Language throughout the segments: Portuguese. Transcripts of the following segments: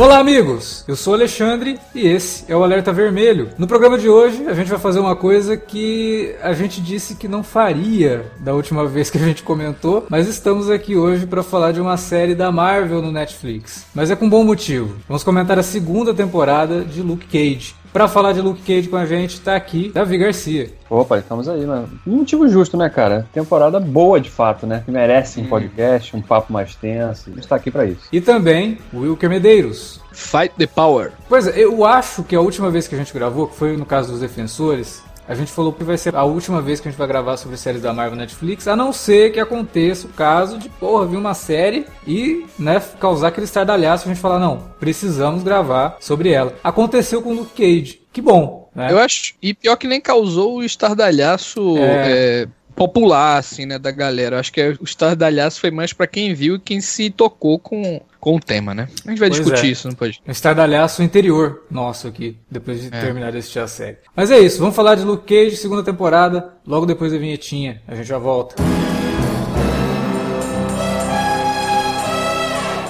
Olá, amigos! Eu sou Alexandre e esse é o Alerta Vermelho. No programa de hoje, a gente vai fazer uma coisa que a gente disse que não faria da última vez que a gente comentou, mas estamos aqui hoje para falar de uma série da Marvel no Netflix. Mas é com bom motivo. Vamos comentar a segunda temporada de Luke Cage. Pra falar de Luke Cage com a gente, tá aqui Davi Garcia. Opa, estamos aí, mano. Um motivo justo, né, cara? Temporada boa de fato, né? Que merece um podcast, um papo mais tenso. A gente tá aqui pra isso. E também o Wilker Medeiros. Fight the Power. Pois é, eu acho que a última vez que a gente gravou, que foi no caso dos Defensores, a gente falou que vai ser a última vez que a gente vai gravar sobre séries da Marvel Netflix, a não ser que aconteça o caso de, porra, vir uma série e, né, causar aquele estardalhaço a gente falar, não, precisamos gravar sobre ela. Aconteceu com o Luke Cage. Que bom, né? Eu acho. E pior que nem causou o estardalhaço é... É, popular, assim, né, da galera. Eu acho que o estardalhaço foi mais para quem viu e quem se tocou com, com o tema, né? A gente vai Pois discutir é. isso, não pode? Um estardalhaço interior nosso aqui, depois de terminar de assistir a série. Mas é isso, vamos falar de Luke Cage, segunda temporada, logo depois da vinhetinha. A gente já volta.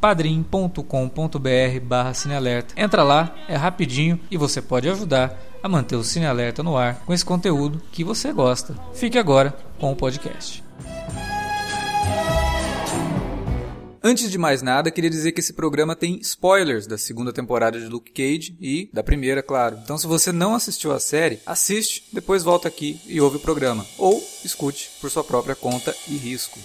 padrim.com.br barra cinealerta. Entra lá, é rapidinho e você pode ajudar a manter o Cine Alerta no ar com esse conteúdo que você gosta. Fique agora com o podcast. Antes de mais nada, queria dizer que esse programa tem spoilers da segunda temporada de Luke Cage e da primeira, claro. Então, se você não assistiu a série, assiste, depois volta aqui e ouve o programa. Ou escute por sua própria conta e risco.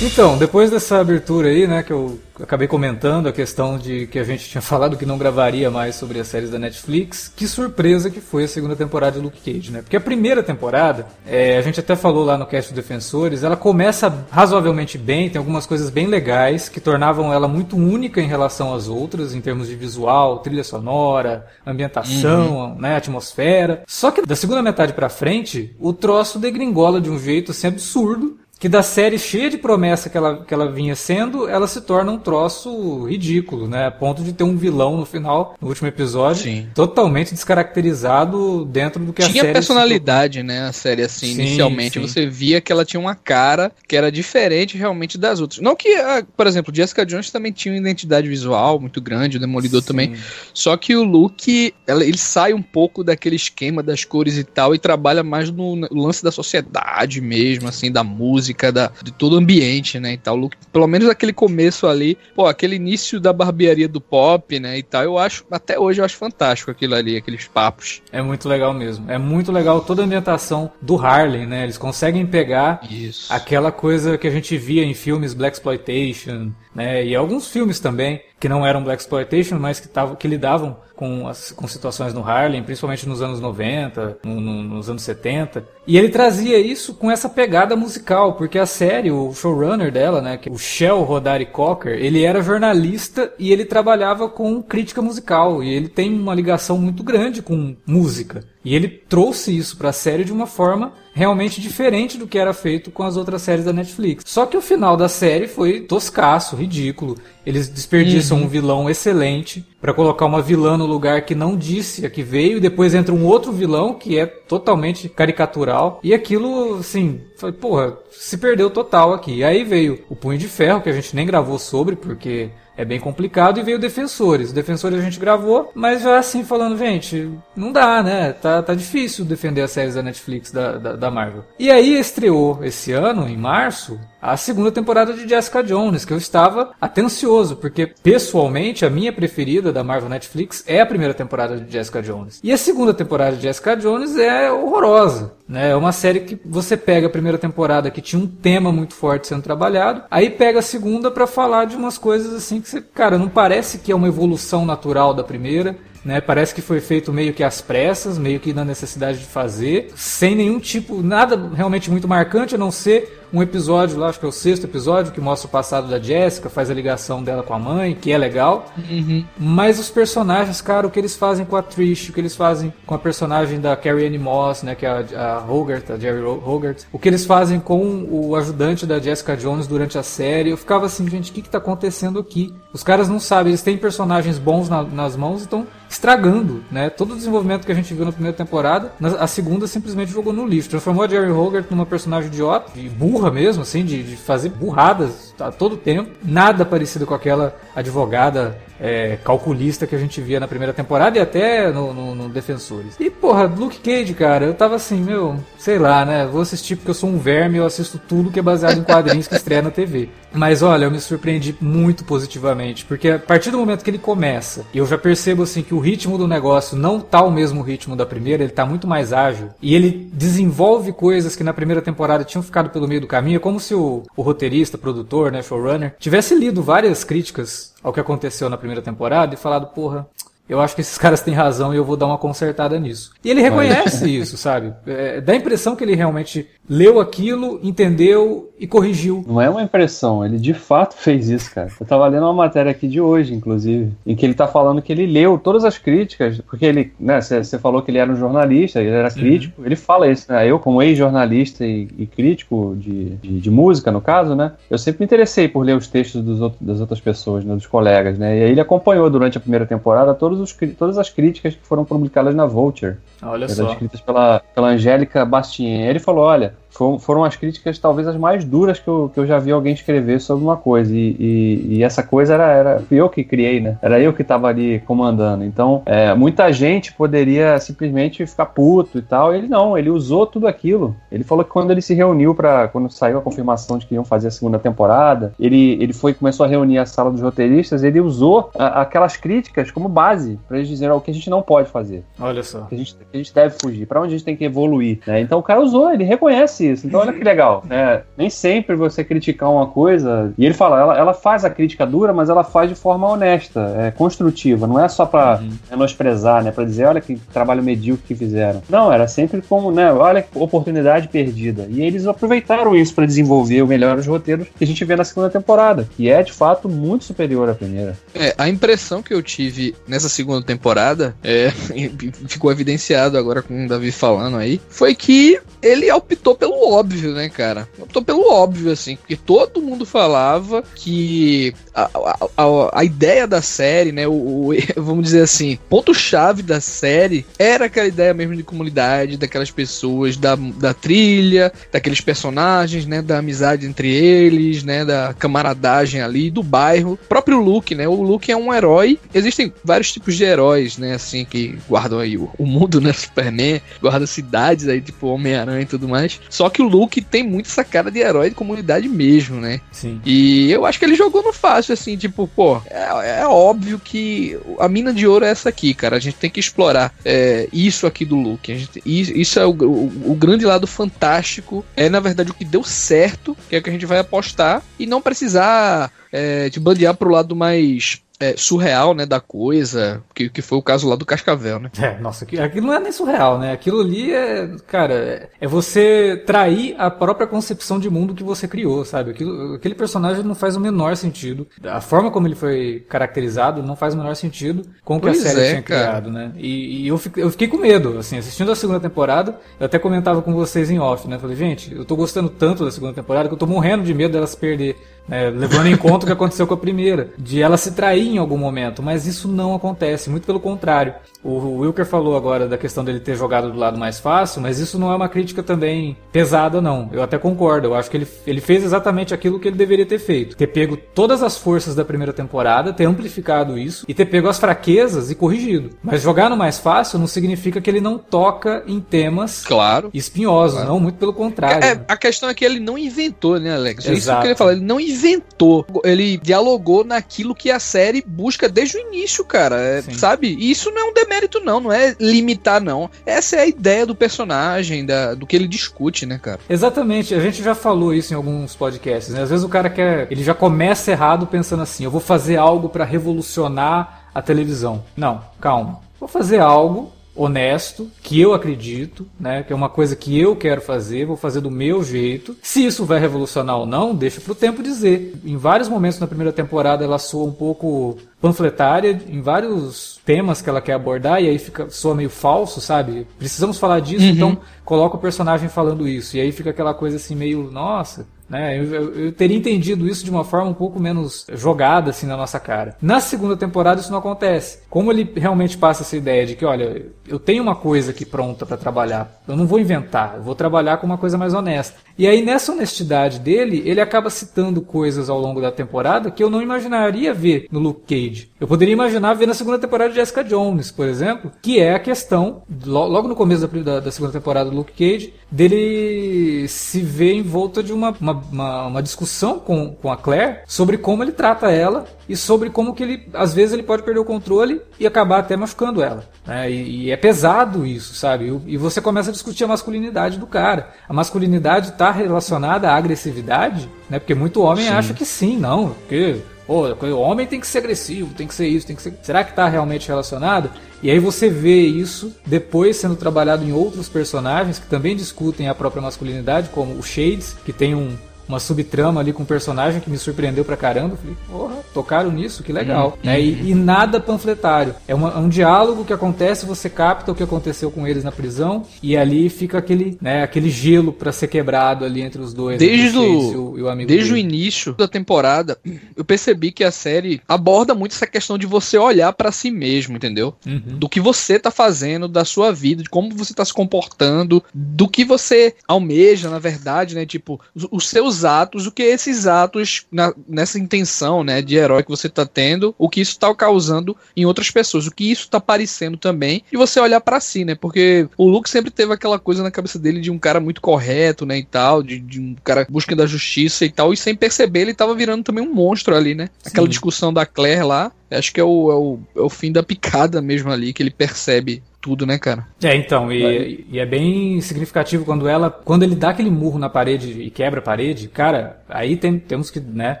Então, depois dessa abertura aí, né, que eu acabei comentando a questão de que a gente tinha falado que não gravaria mais sobre as séries da Netflix, que surpresa que foi a segunda temporada de Luke Cage, né? Porque a primeira temporada, é, a gente até falou lá no cast dos Defensores, ela começa razoavelmente bem, tem algumas coisas bem legais que tornavam ela muito única em relação às outras, em termos de visual, trilha sonora, ambientação, né, atmosfera. Só que da segunda metade pra frente, o troço degringola de um jeito assim absurdo que da série cheia de promessa que ela, que ela vinha sendo, ela se torna um troço ridículo, né? A ponto de ter um vilão no final, no último episódio, Sim. totalmente descaracterizado dentro do que a tinha série... se personalidade, né, a série assim, Sim, inicialmente. sim. Você via que ela tinha uma cara que era diferente realmente das outras. Não que, por exemplo, Jessica Jones também tinha uma identidade visual muito grande, o Demolidor Sim. também. Só que o Luke, ele sai um pouco daquele esquema das cores e tal e trabalha mais no lance da sociedade mesmo, assim, da música, da, de todo o ambiente, né, e tal. Luke, pelo menos aquele começo ali, pô, aquele início da barbearia do pop, né, e tal, eu acho, até hoje eu acho fantástico aquilo ali, aqueles papos. É muito legal mesmo. É muito legal toda a ambientação do Harlem, né? Eles conseguem pegar Isso. aquela coisa que a gente via em filmes Black Exploitation, né? E alguns filmes também que não eram Black Exploitation, mas que, tavam, que lidavam com, as, com situações no Harlem, principalmente nos anos 90, no- no- nos anos 70. E ele trazia isso com essa pegada musical, porque a série, o showrunner dela, né, que é o Shell Rodari Cocker, ele era jornalista e ele trabalhava com crítica musical, e ele tem uma ligação muito grande com música. E ele trouxe isso para a série de uma forma realmente diferente do que era feito com as outras séries da Netflix. Só que o final da série foi toscaço, ridículo. Eles desperdiçam um vilão excelente para colocar uma vilã no lugar que não disse a que veio e depois entra um outro vilão que é totalmente caricatural. E aquilo, assim, foi, porra, se perdeu total aqui. E aí veio o Punho de Ferro, que a gente nem gravou sobre porque é bem complicado, e veio Defensores. Defensores a gente gravou, mas já assim falando, gente, não dá, né? Tá, tá difícil defender as séries da Netflix, da, da, da Marvel. E aí estreou esse ano, em março, a segunda temporada de Jessica Jones, que eu estava atencioso, porque pessoalmente a minha preferida da Marvel Netflix é a primeira temporada de Jessica Jones. E a segunda temporada de Jessica Jones é horrorosa, né? É uma série que você pega a primeira temporada que tinha um tema muito forte sendo trabalhado, aí pega a segunda pra falar de umas coisas assim que você, cara, não parece que é uma evolução natural da primeira. né? Parece que foi feito meio que às pressas, meio que na necessidade de fazer, sem nenhum tipo, nada realmente muito marcante, a não ser um episódio lá, acho que é o sexto episódio, que mostra o passado da Jessica, faz a ligação dela com a mãe, que é legal. Uhum. Mas os personagens, cara, o que eles fazem com a Trish, o que eles fazem com a personagem da Carrie Anne Moss, né, que é a, a Hogarth, a Jerry Hogarth, o que eles fazem com o ajudante da Jessica Jones durante a série, eu ficava assim, gente, o que que tá acontecendo aqui? Os caras não sabem, eles têm personagens bons na, nas mãos e estão estragando, né? Todo o desenvolvimento que a gente viu na primeira temporada, a segunda simplesmente jogou no lixo. Transformou a Jerry Hogarth numa personagem idiota, e burra mesmo, assim, de, de fazer burradas a todo tempo. Nada parecido com aquela advogada é, calculista que a gente via na primeira temporada e até no, no, no, Defensores. E porra, Luke Cage, cara, eu tava assim, meu, sei lá, né? Vou assistir porque eu sou um verme eu assisto tudo que é baseado em quadrinhos que estreia na TV. Mas olha, eu me surpreendi muito positivamente, porque a partir do momento que ele começa, eu já percebo assim que o ritmo do negócio não tá o mesmo ritmo da primeira, ele tá muito mais ágil e ele desenvolve coisas que na primeira temporada tinham ficado pelo meio do caminho, como se o, o roteirista, produtor, né, showrunner, tivesse lido várias críticas ao que aconteceu na primeira temporada e falado, porra, eu acho que esses caras têm razão e eu vou dar uma consertada nisso. E ele reconhece isso, sabe? É, dá a impressão que ele realmente leu aquilo, entendeu e corrigiu. Não é uma impressão, ele de fato fez isso, cara. Eu tava lendo uma matéria aqui de hoje, inclusive, em que ele tá falando que ele leu todas as críticas, porque ele, né, você falou que ele era um jornalista, ele era crítico, uhum. ele fala isso, né? Eu, como ex-jornalista e, e, crítico de, de, de, música, no caso, né? Eu sempre me interessei por ler os textos dos das outras pessoas, né, dos colegas, né? E aí ele acompanhou durante a primeira temporada todos os, todas as críticas que foram publicadas na Vulture. Olha só. escritas pela, pela Angélica Bastien. Ele falou: olha, foram as críticas talvez as mais duras que eu, que eu já vi alguém escrever sobre uma coisa. E, e, e essa coisa era, era eu que criei, né? Era eu que estava ali comandando. Então, é, muita gente poderia simplesmente ficar puto e tal. Ele não, ele usou tudo aquilo. Ele falou que quando ele se reuniu para quando saiu a confirmação de que iam fazer a segunda temporada, ele, ele foi começou a reunir a sala dos roteiristas. Ele usou a, aquelas críticas como base para eles dizerem o que a gente não pode fazer. Olha só. Que a gente, que a gente deve fugir, para onde a gente tem que evoluir. Né? Então o cara usou, ele reconhece isso. Então olha que legal. Né? Nem sempre você criticar uma coisa. E ele fala, ela, ela faz a crítica dura, mas ela faz de forma honesta, é construtiva. Não é só para uhum. menosprezar, né? Para dizer, olha que trabalho medíocre que fizeram. Não, era sempre como, né? Olha que oportunidade perdida. E eles aproveitaram isso para desenvolver o melhor os roteiros que a gente vê na segunda temporada, que é de fato muito superior à primeira. É, a impressão que eu tive nessa segunda temporada é, ficou evidenciado agora com o Davi falando aí, foi que ele optou pelo óbvio, né, cara? Optou pelo óbvio, assim, porque todo mundo falava que a, a, a, a ideia da série, né, o, o vamos dizer assim, ponto-chave da série era aquela ideia mesmo de comunidade, daquelas pessoas, da, da trilha, daqueles personagens, né, da amizade entre eles, né, da camaradagem ali, do bairro. O próprio Luke, né, o Luke é um herói. Existem vários tipos de heróis, né, assim, que guardam aí o, o mundo, né, Superman, guarda cidades aí, tipo Homem-Aranha e tudo mais. Só que o Luke tem muito essa cara de herói de comunidade mesmo, né? Sim. E eu acho que ele jogou no fácil, assim, tipo, pô, é, é óbvio que a mina de ouro é essa aqui, cara. A gente tem que explorar é, isso aqui do Luke. Gente, isso é o, o, o grande lado fantástico. É, na verdade, o que deu certo, que é o que a gente vai apostar, e não precisar é, de bandear pro lado mais é, surreal, né, da coisa, que, que foi o caso lá do Cascavel, né? É, nossa, aquilo não é nem surreal, né? Aquilo ali é, cara, é você trair a própria concepção de mundo que você criou, sabe? Aquilo, aquele personagem não faz o menor sentido. A forma como ele foi caracterizado não faz o menor sentido com o que pois a série é, tinha cara. criado, né? E, e eu, fiquei, eu fiquei com medo, assim, assistindo a segunda temporada, eu até comentava com vocês em off, né? Falei, gente, eu tô gostando tanto da segunda temporada que eu tô morrendo de medo dela se perder é, levando em conta o que aconteceu com a primeira, de ela se trair em algum momento, mas isso não acontece, muito pelo contrário. O Wilker falou agora da questão dele ter jogado do lado mais fácil, mas isso não é uma crítica também pesada, não. Eu até concordo, eu acho que ele, ele fez exatamente aquilo que ele deveria ter feito: ter pego todas as forças da primeira temporada, ter amplificado isso e ter pego as fraquezas e corrigido. Mas jogar no mais fácil não significa que ele não toca em temas claro, espinhosos, claro. não, muito pelo contrário. É, a questão é que ele não inventou, né, Alex? Exato. Isso que eu queria falar, ele não inventou inventou. Ele dialogou naquilo que a série busca desde o início, cara. É, sabe? E isso não é um demérito, não. Não é limitar, não. Essa é a ideia do personagem, da, do que ele discute, né, cara? Exatamente. A gente já falou isso em alguns podcasts, né? Às vezes o cara quer. Ele já começa errado pensando assim: eu vou fazer algo para revolucionar a televisão. Não, calma. vou fazer algo honesto, que eu acredito, né, que é uma coisa que eu quero fazer, vou fazer do meu jeito. Se isso vai revolucionar ou não, deixa pro tempo dizer. Em vários momentos na primeira temporada ela soa um pouco panfletária em vários temas que ela quer abordar e aí fica soa meio falso, sabe? Precisamos falar disso, uhum. então coloca o personagem falando isso. E aí fica aquela coisa assim meio, nossa, né? Eu, eu, teria entendido isso de uma forma um pouco menos jogada assim na nossa cara. Na segunda temporada isso não acontece. Como ele realmente passa essa ideia de que, olha, eu tenho uma coisa aqui pronta para trabalhar, eu não vou inventar, eu vou trabalhar com uma coisa mais honesta. E aí nessa honestidade dele, ele acaba citando coisas ao longo da temporada que eu não imaginaria ver no Luke Cage. Eu poderia imaginar ver na segunda temporada de Jessica Jones, por exemplo, que é a questão, logo no começo da, da segunda temporada do Luke Cage, dele se ver em volta de uma, uma, uma, uma, discussão com, com a Claire sobre como ele trata ela e sobre como que ele, às vezes, ele pode perder o controle e acabar até machucando ela. Né? E, e, é pesado isso, sabe? E, e, você começa a discutir a masculinidade do cara. A masculinidade está relacionada à agressividade, né? Porque muito homem sim. acha que sim, não, porque Pô, o homem tem que ser agressivo, tem que ser isso, tem que ser. Será que está realmente relacionado? E aí você vê isso depois sendo trabalhado em outros personagens que também discutem a própria masculinidade, como o Shades, que tem um, uma subtrama ali com um personagem que me surpreendeu pra caramba. Falei, porra, tocaram nisso, que legal. Uhum. Né? E, e, nada panfletário. É, uma, é, um diálogo que acontece, você capta o que aconteceu com eles na prisão, e ali fica aquele, né, aquele gelo para ser quebrado ali entre os dois. Desde, o, o, o desde o início da temporada, eu percebi que a série aborda muito essa questão de você olhar para si mesmo, entendeu? Uhum. Do que você tá fazendo, da sua vida, de como você tá se comportando, do que você almeja, na verdade, né? Tipo, os, os seus seus atos, o que esses atos, na, nessa intenção né, de herói que você está tendo, o que isso está causando em outras pessoas, o que isso está parecendo também, e você olhar para si, né? Porque o Luke sempre teve aquela coisa na cabeça dele de um cara muito correto, né, e tal, de, de um cara buscando a justiça e tal, e sem perceber ele estava virando também um monstro ali, né? Aquela Sim. discussão da Claire lá, acho que é o, é o, é o fim da picada mesmo ali, que ele percebe tudo, né, cara? É, então, e, e, é bem significativo quando ela, quando ele dá aquele murro na parede e quebra a parede, cara, aí tem, temos que, né,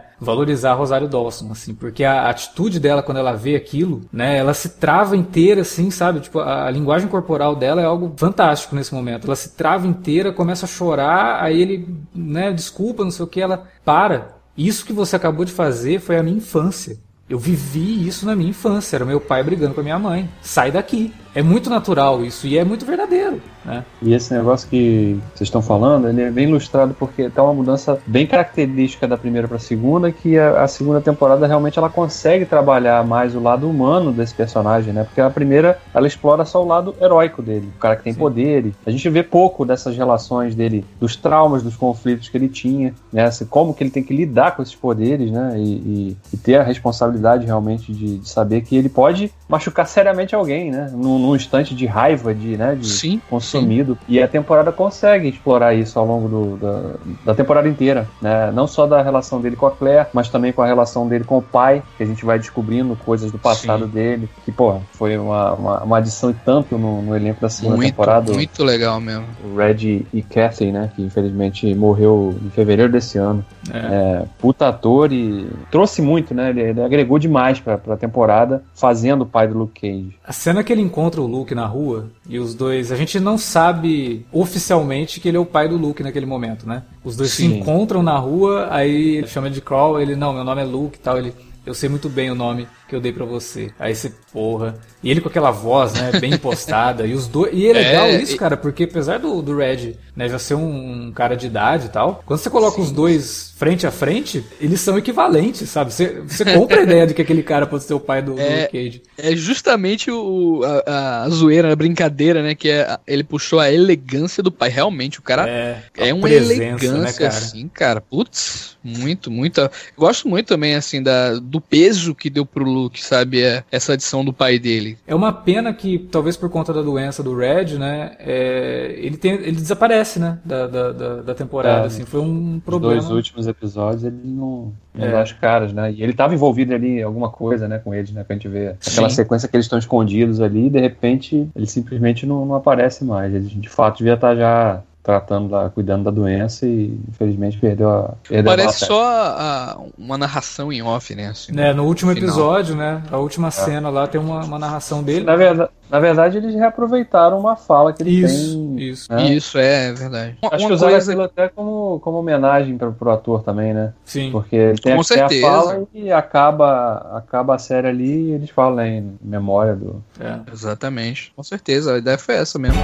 valorizar a Rosário Dawson, assim, porque a atitude dela quando ela vê aquilo, né, ela se trava inteira, assim, sabe? Tipo, a, a linguagem corporal dela é algo fantástico nesse momento. Ela se trava inteira, começa a chorar, aí ele, né, desculpa, não sei o que, ela para. Isso que você acabou de fazer foi a minha infância. Eu vivi isso na minha infância, era meu pai brigando com a minha mãe. Sai daqui. É muito natural isso e é muito verdadeiro. Né? E esse negócio que vocês estão falando, ele é bem ilustrado porque tá uma mudança bem característica da primeira para a segunda, que a, a, segunda temporada realmente ela consegue trabalhar mais o lado humano desse personagem, né? Porque a primeira ela explora só o lado heróico dele, o cara que tem Sim. poderes. A gente vê pouco dessas relações dele, dos traumas, dos conflitos que ele tinha, né? Assim, como que ele tem que lidar com esses poderes, né? E, e, e ter a responsabilidade realmente de, de, saber que ele pode machucar seriamente alguém, né? Num, num instante de raiva, de, né? De sim, consumido. Sim. E a temporada consegue explorar isso ao longo do, da, da, temporada inteira, né? Não só da relação dele com a Claire, mas também com a relação dele com o pai, que a gente vai descobrindo coisas do passado sim. dele, que, pô, foi uma, uma, uma adição e tanto no, no elenco da segunda muito, temporada. Muito legal mesmo. O Red e Kathy, né? Que infelizmente morreu em fevereiro desse ano. É. É, puta ator e trouxe muito, né? Ele, ele agregou demais pra, pra temporada, fazendo o pai do Luke Cage. A cena que ele encontra o Luke na rua e os dois. A gente não sabe oficialmente que ele é o pai do Luke naquele momento, né? Os dois Sim. se encontram na rua, aí chama de Crawl, ele, não, meu nome é Luke e tal, ele. Eu sei muito bem o nome que eu dei para você. Aí você, porra. E ele com aquela voz, né, bem impostada. e os dois. E é legal é, isso, cara, porque apesar do, do Red, né, já ser um, um cara de idade e tal, quando você coloca Sim. os dois frente a frente, eles são equivalentes, sabe? Você, você compra a ideia de que aquele cara pode ser o pai do, é, do Cage. É justamente o, a, a zoeira, a brincadeira, né? Que é, ele puxou a elegância do pai. Realmente, o cara é, é uma presença, né, elegância, né, cara? assim, cara. Putz, muito, muito. Gosto muito também, assim, da, do peso que deu pro Luke, sabe? É, essa adição do pai dele. É uma pena que, talvez por conta da doença do Red, né? É, ele, tem, ele desaparece, né? Da, da, da, da temporada, é, assim. Foi um problema. Os dois últimos episódios ele não, não é. dá as caras, né? E ele estava envolvido ali em alguma coisa, né? Com eles, né? Que a gente vê aquela Sim. sequência que eles estão escondidos ali e de repente ele simplesmente não, não aparece mais. Ele de fato devia estar tá já tratando, da, cuidando da doença e infelizmente perdeu a. Perdeu Parece a só a, uma narração em off, né? Assim, é, no último final. episódio, né? A última é. cena lá tem uma, uma narração dele. Na verdade, na verdade, eles reaproveitaram uma fala que ele isso, tem. Isso, né? isso é verdade. Acho uma que usaram coisa... aquilo até como, como homenagem para pro ator também, né? Sim. Porque ele tem, Com a, a fala e acaba, acaba a série ali e eles falam né, em memória do. É. Exatamente. Com certeza, a ideia foi essa mesmo.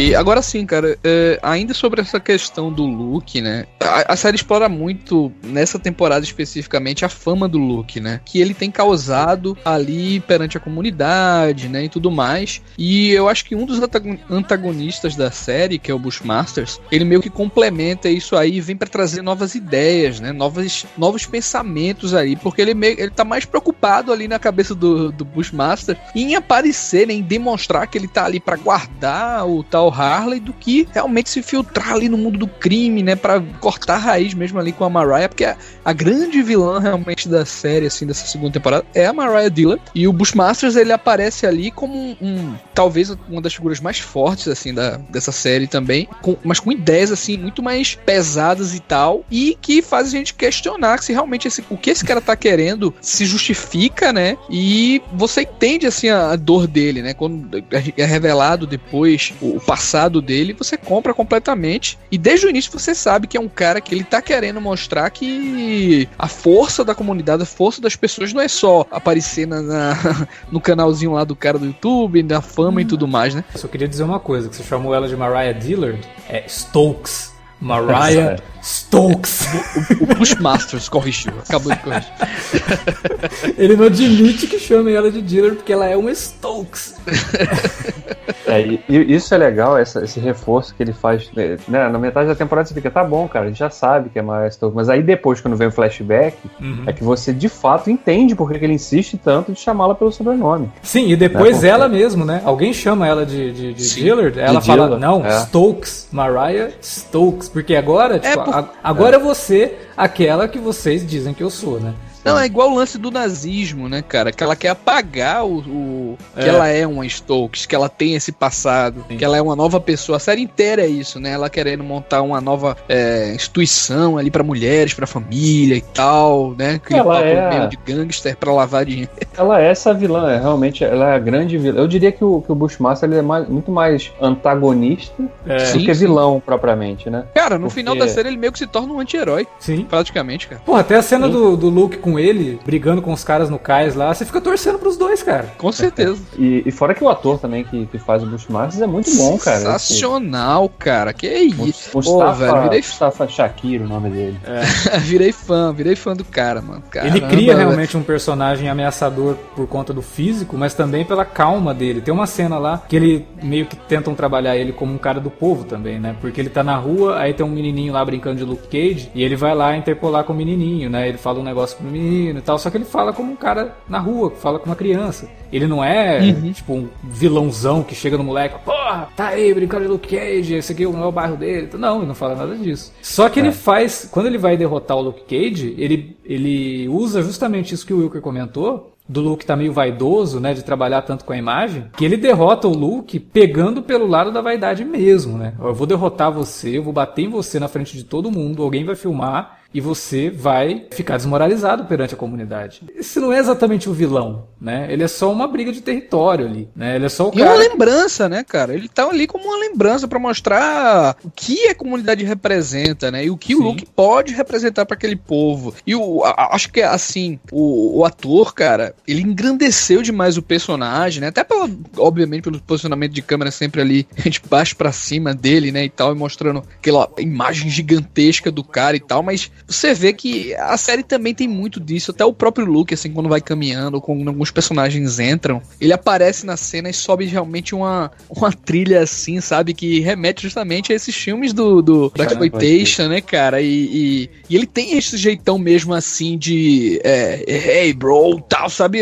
E agora sim, cara, é, ainda sobre essa questão do Luke, né? A, a, série explora muito, nessa temporada especificamente, a fama do Luke, né? Que ele tem causado ali perante a comunidade, né? E tudo mais. E eu acho que um dos antagonistas da série, que é o Bushmasters, ele meio que complementa isso aí e vem para trazer novas ideias, né? Novas, novos pensamentos aí, porque ele, meio, ele tá mais preocupado ali na cabeça do, do Bushmaster em aparecer, né? em demonstrar que ele tá ali para guardar o tal Harley do que realmente se filtrar ali no mundo do crime, né? Pra cortar a raiz mesmo ali com a Mariah, porque a, a grande vilã realmente da série, assim, dessa segunda temporada é a Mariah Dillard. E o Bushmasters, ele aparece ali como um, um talvez uma das figuras mais fortes, assim, da, dessa série também, com, mas com ideias, assim, muito mais pesadas e tal, e que faz a gente questionar se realmente esse, o que esse cara tá querendo se justifica, né? E você entende, assim, a, a dor dele, né? Quando é revelado depois o, o passado dele, você compra completamente. E desde o início você sabe que é um cara que ele tá querendo mostrar que a força da comunidade, a força das pessoas não é só aparecer na, na no canalzinho lá do cara do YouTube, da fama hum. e tudo mais, né? Eu só queria dizer uma coisa, que você chamou ela de Mariah Dillard, é Stokes. Mariah Stokes. O, o Pushmasters corrigiu, acabou de corrigir. Ele não admite que chame ela de Dillard porque ela é uma Stokes. É, e, e isso é legal, essa, esse reforço que ele faz. Né, na metade da temporada você fica, tá bom, cara, a gente já sabe que é Mariah Stokes. Mas aí depois, quando vem o flashback, uhum. é que você de fato entende porque que ele insiste tanto de chamá-la pelo sobrenome. Sim, e depois né? ela mesmo, né? Alguém chama ela de, de, de Dillard, ela de fala, Dillard, não, é. Stokes, Mariah Stokes, porque agora, tipo, é por... agora é. você aquela que vocês dizem que eu sou, né? Não, é igual o lance do nazismo, né, cara? Que ela quer apagar o. o é. Que ela é uma Stokes, que ela tem esse passado, Sim. que ela é uma nova pessoa. A série inteira é isso, né? Ela querendo montar uma nova é, instituição ali para mulheres, para família e tal, né? Criar ela um é... meio de gangster pra lavar dinheiro. Ela é essa vilã, é, realmente, ela é a grande vilã. Eu diria que o, que o Bushmaster ele é mais, muito mais antagonista é. do que vilão propriamente, né? Cara, no Porque... final da série ele meio que se torna um anti-herói. Sim. Praticamente, cara. Pô, até a cena do, do Luke com com ele, brigando com os caras no cais lá, você fica torcendo pros dois, cara. Com certeza. e, e, fora que o ator também que, que faz o Bushmasters é muito bom, cara. Sensacional, cara. Que isso. Mustafa, Pô, velho, virei... Mustafa Shakir, o nome dele. É. virei fã, virei fã do cara, mano. Caramba, ele cria realmente um personagem ameaçador por conta do físico, mas também pela calma dele. Tem uma cena lá que ele meio que tentam trabalhar ele como um cara do povo também, né? Porque ele tá na rua, aí tem um menininho lá brincando de Luke Cage e ele vai lá interpolar com o menininho, né? Ele fala um negócio pro menino menino e tal. Só que ele fala como um cara na rua, fala com uma criança. Ele não é, uhum. tipo, um vilãozão que chega no moleque, porra, tá aí brincando de Luke Cage, esse aqui não é o bairro dele. Não, ele não fala nada disso. Só que é. ele faz, quando ele vai derrotar o Luke Cage, ele, ele usa justamente isso que o Wilker comentou, do Luke tá meio vaidoso, né, de trabalhar tanto com a imagem, que ele derrota o Luke pegando pelo lado da vaidade mesmo, né? Eu vou derrotar você, eu vou bater em você na frente de todo mundo, alguém vai filmar e você vai ficar desmoralizado perante a comunidade. Esse não é exatamente o vilão, né? Ele é só uma briga de território ali, né? Ele é só o cara... E uma lembrança, né, cara? Ele tá ali como uma lembrança para mostrar o que a comunidade representa, né? E o que Sim. o Luke pode representar para aquele povo. E o, a, acho que assim, o, o, ator, cara, ele engrandeceu demais o personagem, né? Até pelo, obviamente pelo posicionamento de câmera sempre ali de baixo para cima dele, né, e tal, e mostrando aquela imagem gigantesca do cara e tal, mas você vê que a série também tem muito disso. Até o próprio Luke, assim, quando vai caminhando, quando alguns personagens entram, ele aparece na cena e sobe realmente uma, uma trilha assim, sabe? Que remete justamente a esses filmes do, do Black Exploitation, né, cara? E, e, e, ele tem esse jeitão mesmo assim de é, hey bro, tal, sabe?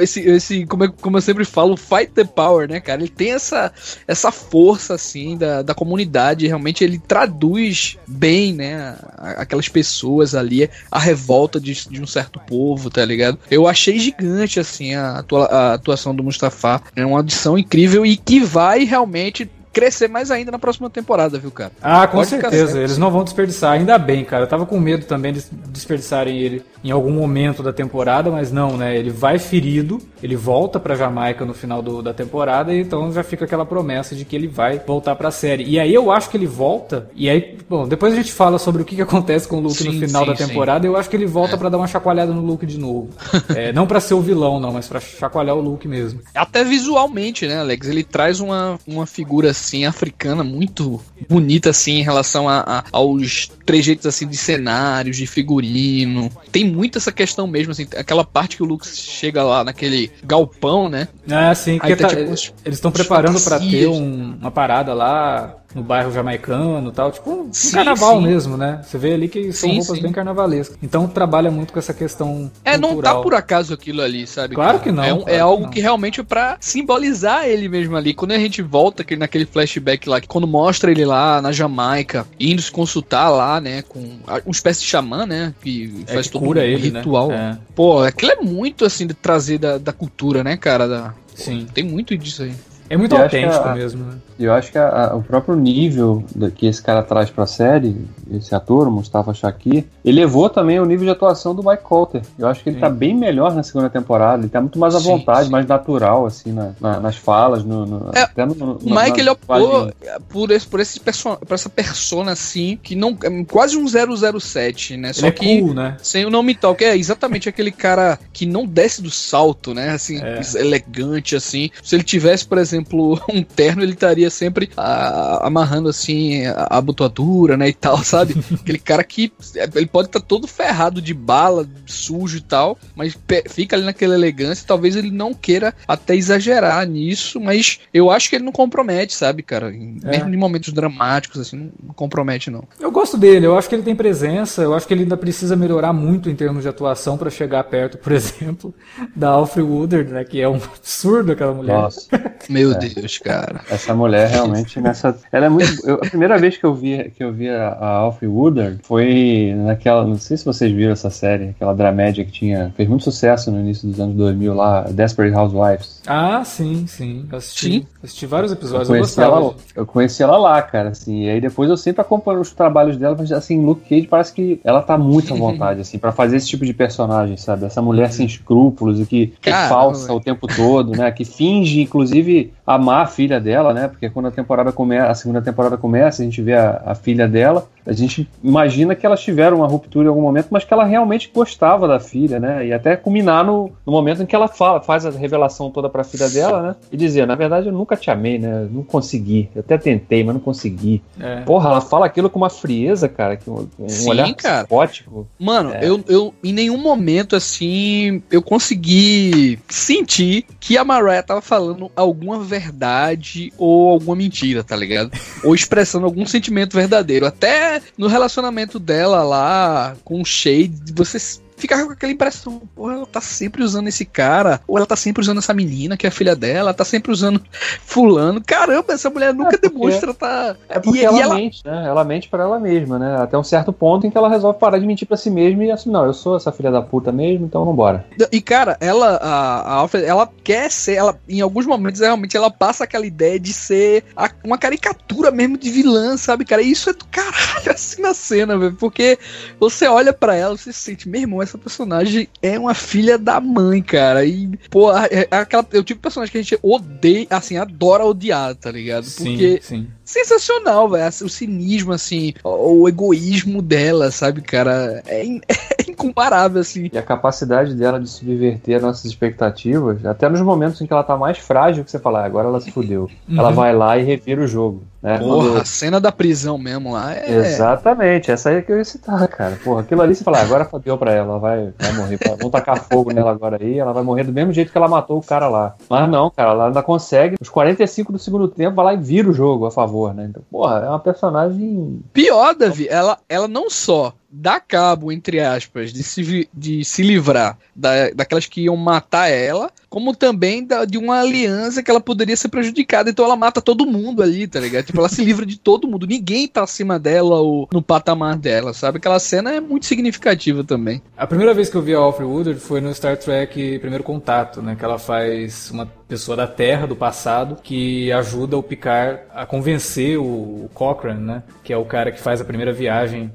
Esse, esse como, eu, como eu sempre falo, fight the power, né, cara? Ele tem essa, essa força assim da, da comunidade, realmente ele traduz bem, né, aquelas pessoas ali, a revolta de, de um certo povo, tá ligado? Eu achei gigante assim a, atua, a atuação do Mustafa, é uma audição incrível e que vai realmente crescer mais ainda na próxima temporada, viu, cara? Ah, com Pode certeza. Eles não vão desperdiçar. Ainda bem, cara. Eu tava com medo também de desperdiçarem ele em algum momento da temporada, mas não, né? Ele vai ferido, ele volta pra Jamaica no final do, da temporada, e então já fica aquela promessa de que ele vai voltar pra série. E aí eu acho que ele volta, e aí, bom, depois a gente fala sobre o que, que acontece com o Luke sim, no final sim, da temporada, sim. eu acho que ele volta é. para dar uma chacoalhada no Luke de novo. é, não para ser o vilão, não, mas para chacoalhar o Luke mesmo. Até visualmente, né, Alex? Ele traz uma, uma figura assim africana muito bonita assim em relação a, a aos trejeitos assim de cenários, de figurino. Tem muito essa questão mesmo, assim, aquela parte que o Luke chega lá naquele galpão, né? É, sim, que tá, tipo, eles estão preparando para ter um, uma parada lá no bairro jamaicano tal, tipo um sim, carnaval sim. mesmo, né? Você vê ali que são sim, roupas bem carnavalescas. Então trabalha muito com essa questão. É, cultural. não tá por acaso aquilo ali, sabe? Claro que não. É, um, claro é algo que, que realmente é pra simbolizar ele mesmo ali. Quando a gente volta aqui naquele flashback lá, quando mostra ele lá na Jamaica, indo se consultar lá, né, com uma espécie de xamã, né, que é, faz que todo cura um ele, né? ritual. Né? É. Pô, aquilo é muito assim de trazer da, da cultura, né, cara? Da... Sim. Pô, tem muito disso aí. É muito e autêntico a, mesmo, né? Eu acho que a, a, o próprio nível que esse cara traz pra série, esse ator, o Mustafa Shakir, elevou também o nível de atuação do Mike Coulter. Eu acho que ele sim. tá bem melhor na segunda temporada, ele tá muito mais à sim, vontade, sim. mais natural, assim, na, na, nas falas, no, no, é, até no, Mike, ele optou por, esse, por, esse perso por essa persona, assim, que não... É quase um 007, né? Só ele é que... Cool, né? Sem o nome tal, que é exatamente aquele cara que não desce do salto, né? Assim, é. elegante, assim. Se ele tivesse, por exemplo, um terno, ele estaria sempre a, amarrando assim a, a abotoadura, né, e tal, sabe? Aquele cara que ele pode estar tá todo ferrado de bala, sujo e tal, mas fica ali naquela elegância, talvez ele não queira até exagerar nisso, mas eu acho que ele não compromete, sabe, cara? É. Mesmo em momentos dramáticos assim, não compromete não. Eu gosto dele, eu acho que ele tem presença, eu acho que ele ainda precisa melhorar muito em termos de atuação para chegar perto, por exemplo, da Alfred Woodard, né, que é um absurdo aquela mulher. Nossa. Meu é. Deus, cara. Essa mulher realmente nessa. Ela é muito. Eu, a primeira vez que eu vi, que eu vi a, a Alfie Woodard foi naquela. Não sei se vocês viram essa série, aquela dramédia que tinha. Fez muito sucesso no início dos anos 2000 lá, Desperate Housewives. Ah, sim, sim. Eu assisti, sim. assisti vários episódios. Eu conheci, eu, ela, eu conheci ela lá, cara, assim. E aí depois eu sempre acompanho os trabalhos dela, mas assim, Luke Cage parece que ela tá muito à vontade, assim, para fazer esse tipo de personagem, sabe? Essa mulher sem escrúpulos e que, que é falsa o tempo todo, né? Que finge, inclusive, amar a filha dela, né? Porque quando a temporada começa, a segunda temporada começa, a gente vê a, a, filha dela, a gente imagina que elas tiveram uma ruptura em algum momento, mas que ela realmente gostava da filha, né? E até culminar no, no momento em que ela fala, faz a revelação toda para a filha dela, né? E dizer, na verdade, eu nunca te amei, né? Não consegui. Eu até tentei, mas não consegui. É. Porra, ela fala aquilo com uma frieza, cara, que um, um Sim, olhar cara. psicótico. Mano, é. eu, eu em nenhum momento assim eu consegui sentir que a Mariah tava falando alguma verdade ou alguma mentira, tá ligado? Ou expressando algum sentimento verdadeiro. Até no relacionamento dela lá com o Shade, você ficava com aquela impressão, pô, ela tá sempre usando esse cara, ou ela tá sempre usando essa menina que é a filha dela, ela tá sempre usando fulano. Caramba, essa mulher nunca é porque, demonstra tá. É porque e, ela, e ela, mente, né? Ela mente para ela mesma, né? Até um certo ponto em que ela resolve parar de mentir para si mesma e assim, não, eu sou essa filha da puta mesmo, então vambora. E cara, ela, a, a Alfred, ela quer ser, ela, em alguns momentos, realmente, ela passa aquela ideia de ser a, uma caricatura mesmo de vilã, sabe, cara? E isso é do caralho assim na cena, velho, porque você olha para ela, você se sente, meu irmão, essa personagem é uma filha da mãe, cara. E, pô, é, é aquela, o tipo de personagem que a gente odeia, assim, adora odiar, tá ligado? Porque sim, sim sensacional, velho. O cinismo, assim, o, egoísmo dela, sabe, cara? É, in, é, incomparável, assim. E a capacidade dela de subverter as nossas expectativas, até nos momentos em que ela tá mais frágil, que você fala, ah, agora ela se fudeu. Uhum. Ela vai lá e revira o jogo. Né? Porra, Quando... a cena da prisão mesmo lá é. Exatamente, essa aí é que eu ia citar, cara. Porra, aquilo ali você fala, ah, agora fodeu pra ela, ela vai, vai morrer. Vão tacar fogo nela agora aí, ela vai morrer do mesmo jeito que ela matou o cara lá. Mas não, cara, ela ainda consegue, os 45 do segundo tempo, vai lá e vira o jogo a favor, né? Então, porra, é uma personagem. Pior, Davi, ela, ela não só dá cabo, entre aspas, de se, de se livrar da, daquelas que iam matar ela, como também da, de uma aliança que ela poderia ser prejudicada. Então ela mata todo mundo ali, tá ligado? Tipo, ela se livra de todo mundo. Ninguém tá acima dela ou no patamar dela, sabe? Aquela cena é muito significativa também. A primeira vez que eu vi a Alfred Woodard foi no Star Trek Primeiro Contato, né? Que ela faz uma pessoa da Terra, do passado, que ajuda o Picard a convencer o Cochrane, né? Que é o cara que faz a primeira viagem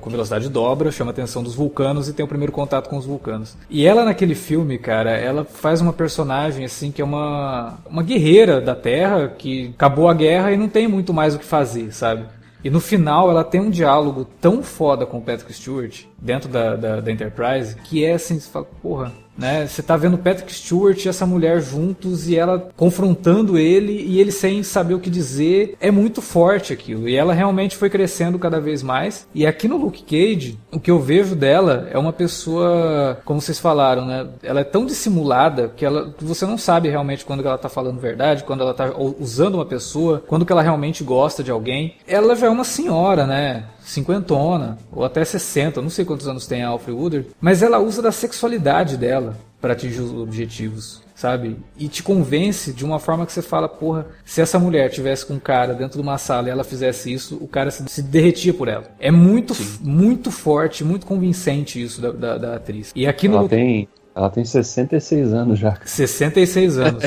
com velocidade dobra, chama a atenção dos vulcanos e tem o primeiro contato com os vulcanos. E ela naquele filme, cara, ela faz uma personagem assim que é uma uma guerreira da Terra que acabou a guerra e não tem muito mais o que fazer, sabe? E no final ela tem um diálogo tão foda com o Patrick Stewart dentro da, da, da Enterprise que é assim, você fala, porra, né? Você tá vendo Patrick Stewart e essa mulher juntos e ela confrontando ele e ele sem saber o que dizer. É muito forte aquilo. E ela realmente foi crescendo cada vez mais. E aqui no Luke Cage, o que eu vejo dela é uma pessoa, como vocês falaram, né? Ela é tão dissimulada que ela, você não sabe realmente quando ela tá falando verdade, quando ela tá usando uma pessoa, quando que ela realmente gosta de alguém. Ela já é uma senhora, né? Cinquentona, ou até 60, não sei quantos anos tem a Alfred Woodard, mas ela usa da sexualidade dela para atingir os objetivos, sabe? E te convence de uma forma que você fala, porra, se essa mulher tivesse com um cara dentro de uma sala e ela fizesse isso, o cara se, se derretia por ela. É muito, muito forte, muito convincente isso da, da, da atriz. E aqui ela no... tem ela tem 66 anos já. 66 anos.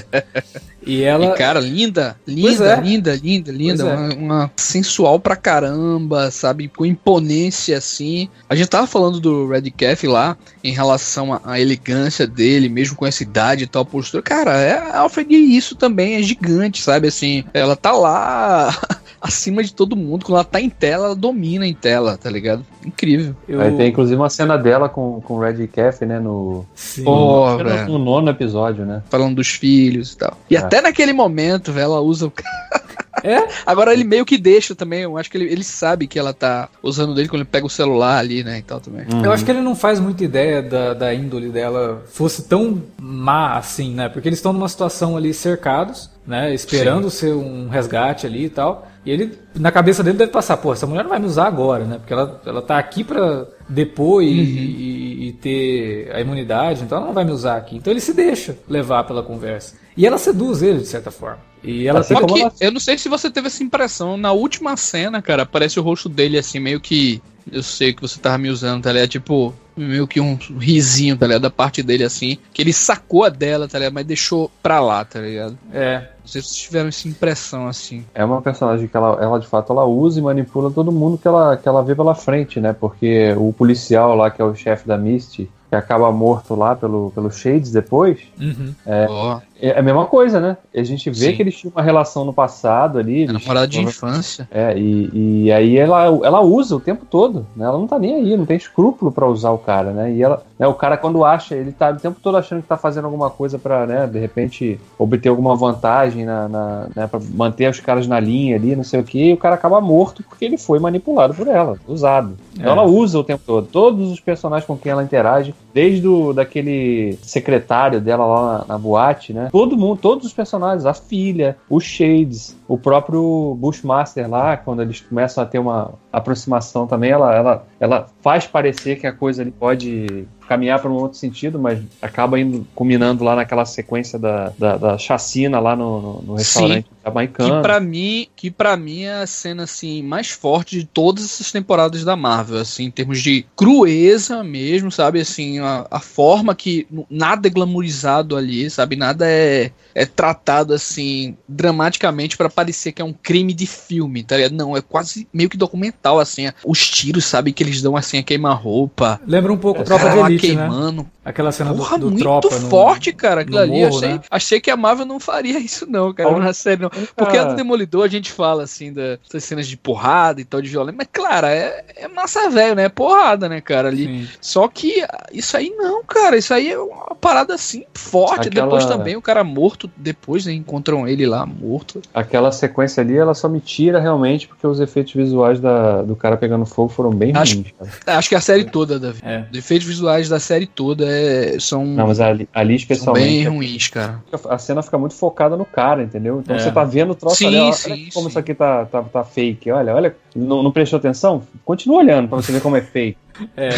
E ela. E cara, linda, linda, é. linda, linda, linda. É. Uma, uma, sensual pra caramba, sabe? Com imponência assim. A gente tava falando do Red Calf lá, em relação à elegância dele, mesmo com essa idade e tal postura. Cara, é, a Alfred isso também é gigante, sabe? Assim, ela tá lá acima de todo mundo. Quando ela tá em tela, ela domina em tela, tá ligado? Incrível. Eu... Aí tem inclusive uma cena dela com, com o Red Calf, né? No, Sim. No, no nono episódio, né? Falando dos filhos e tal. E é. até naquele momento, velho, ela usa o. É? Agora ele meio que deixa também. Eu acho que ele, ele sabe que ela tá usando dele quando ele pega o celular ali, né? E tal também. Uhum. Eu acho que ele não faz muita ideia da, da índole dela fosse tão má assim, né? Porque eles estão numa situação ali cercados, né? Esperando Sim. ser um resgate ali e tal. E ele, na cabeça dele, deve passar, pô, essa mulher não vai me usar agora, né? Porque ela, ela tá aqui pra depor e, uhum. e, e, ter a imunidade, então ela não vai me usar aqui. Então ele se deixa levar pela conversa. E ela seduz ele, de certa forma. E ela assim que, ela... Eu não sei se você teve essa impressão. Na última cena, cara, aparece o rosto dele assim, meio que. Eu sei que você tava me usando, tá ligado? Tipo, meio que um risinho, tá ligado? Da parte dele assim. Que ele sacou a dela, tá ligado? Mas deixou pra lá, tá ligado? É. Não sei se vocês tiveram essa impressão assim. É uma personagem que ela, ela de fato ela usa e manipula todo mundo que ela, que ela vê pela frente, né? Porque o policial lá, que é o chefe da Misty, que acaba morto lá pelo, pelo Shades depois, uhum. é, oh. É, a mesma coisa, né? A gente vê Sim. que eles tinham uma relação no passado ali. É namorada de infância. É, e, e aí ela, ela usa o tempo todo, né? Ela não tá nem aí, não tem escrúpulo para usar o cara, né? E ela, né, o cara quando acha, ele tá o tempo todo achando que tá fazendo alguma coisa para né, de repente, obter alguma vantagem na, na né, pra manter os caras na linha ali, não sei o que, e o cara acaba morto porque ele foi manipulado por ela, usado. Então é. ela usa o tempo todo. Todos os personagens com quem ela interage desde o, daquele secretário dela lá na, na, boate, né? Todo mundo, todos os personagens, a filha, o Shades, o próprio Bushmaster lá, quando eles começam a ter uma aproximação também, ela, ela, ela faz parecer que a coisa ali pode caminhar para um outro sentido, mas acaba indo culminando lá naquela sequência da, da, da chacina lá no, no, no restaurante Sim, jamaicano. Que para mim, que para mim é a cena assim mais forte de todas essas temporadas da Marvel, assim, em termos de crueza mesmo, sabe, assim, a, a forma que nada é glamourizado ali, sabe, nada é é tratado assim dramaticamente para parecer que é um crime de filme, tá ligado? Não, é quase meio que documental assim, os tiros, sabe, que eles dão assim a queima-roupa. Lembra um pouco é, Tropa de Elite né? queimando. Aquela cena Porra, do, do muito tropa no- forte, cara. Aquilo no ali. morro, achei, né? achei que a Marvel não faria isso, não, cara. Olha, Na série, não. Porque a cara. do Demolidor a gente fala assim da- dessas cenas de porrada e tal, de violência. Mas, claro, é, é massa velho, né? É porrada, né, cara? Ali. Sim. Só que ah, isso aí não, cara. Isso aí é uma parada assim forte. Aquela- Depois também o cara morto. Depois né, encontram ele lá morto. Aquela sequência ali, ela só me tira realmente porque os efeitos visuais da- do cara pegando fogo foram bem Acho- ruins. cara. Acho que a série toda, Davi. É. Os efeitos visuais da série toda é- são, Não, mas ali, ali são bem especialmente ruins, cara. a cena fica muito focada no cara, entendeu? Então É. você tá vendo o troço Sim, ali, olha, sim, olha como sim. isso aqui tá, tá, tá fake. Olha, olha, não, não prestou atenção? Continua olhando pra você ver como é fake. É.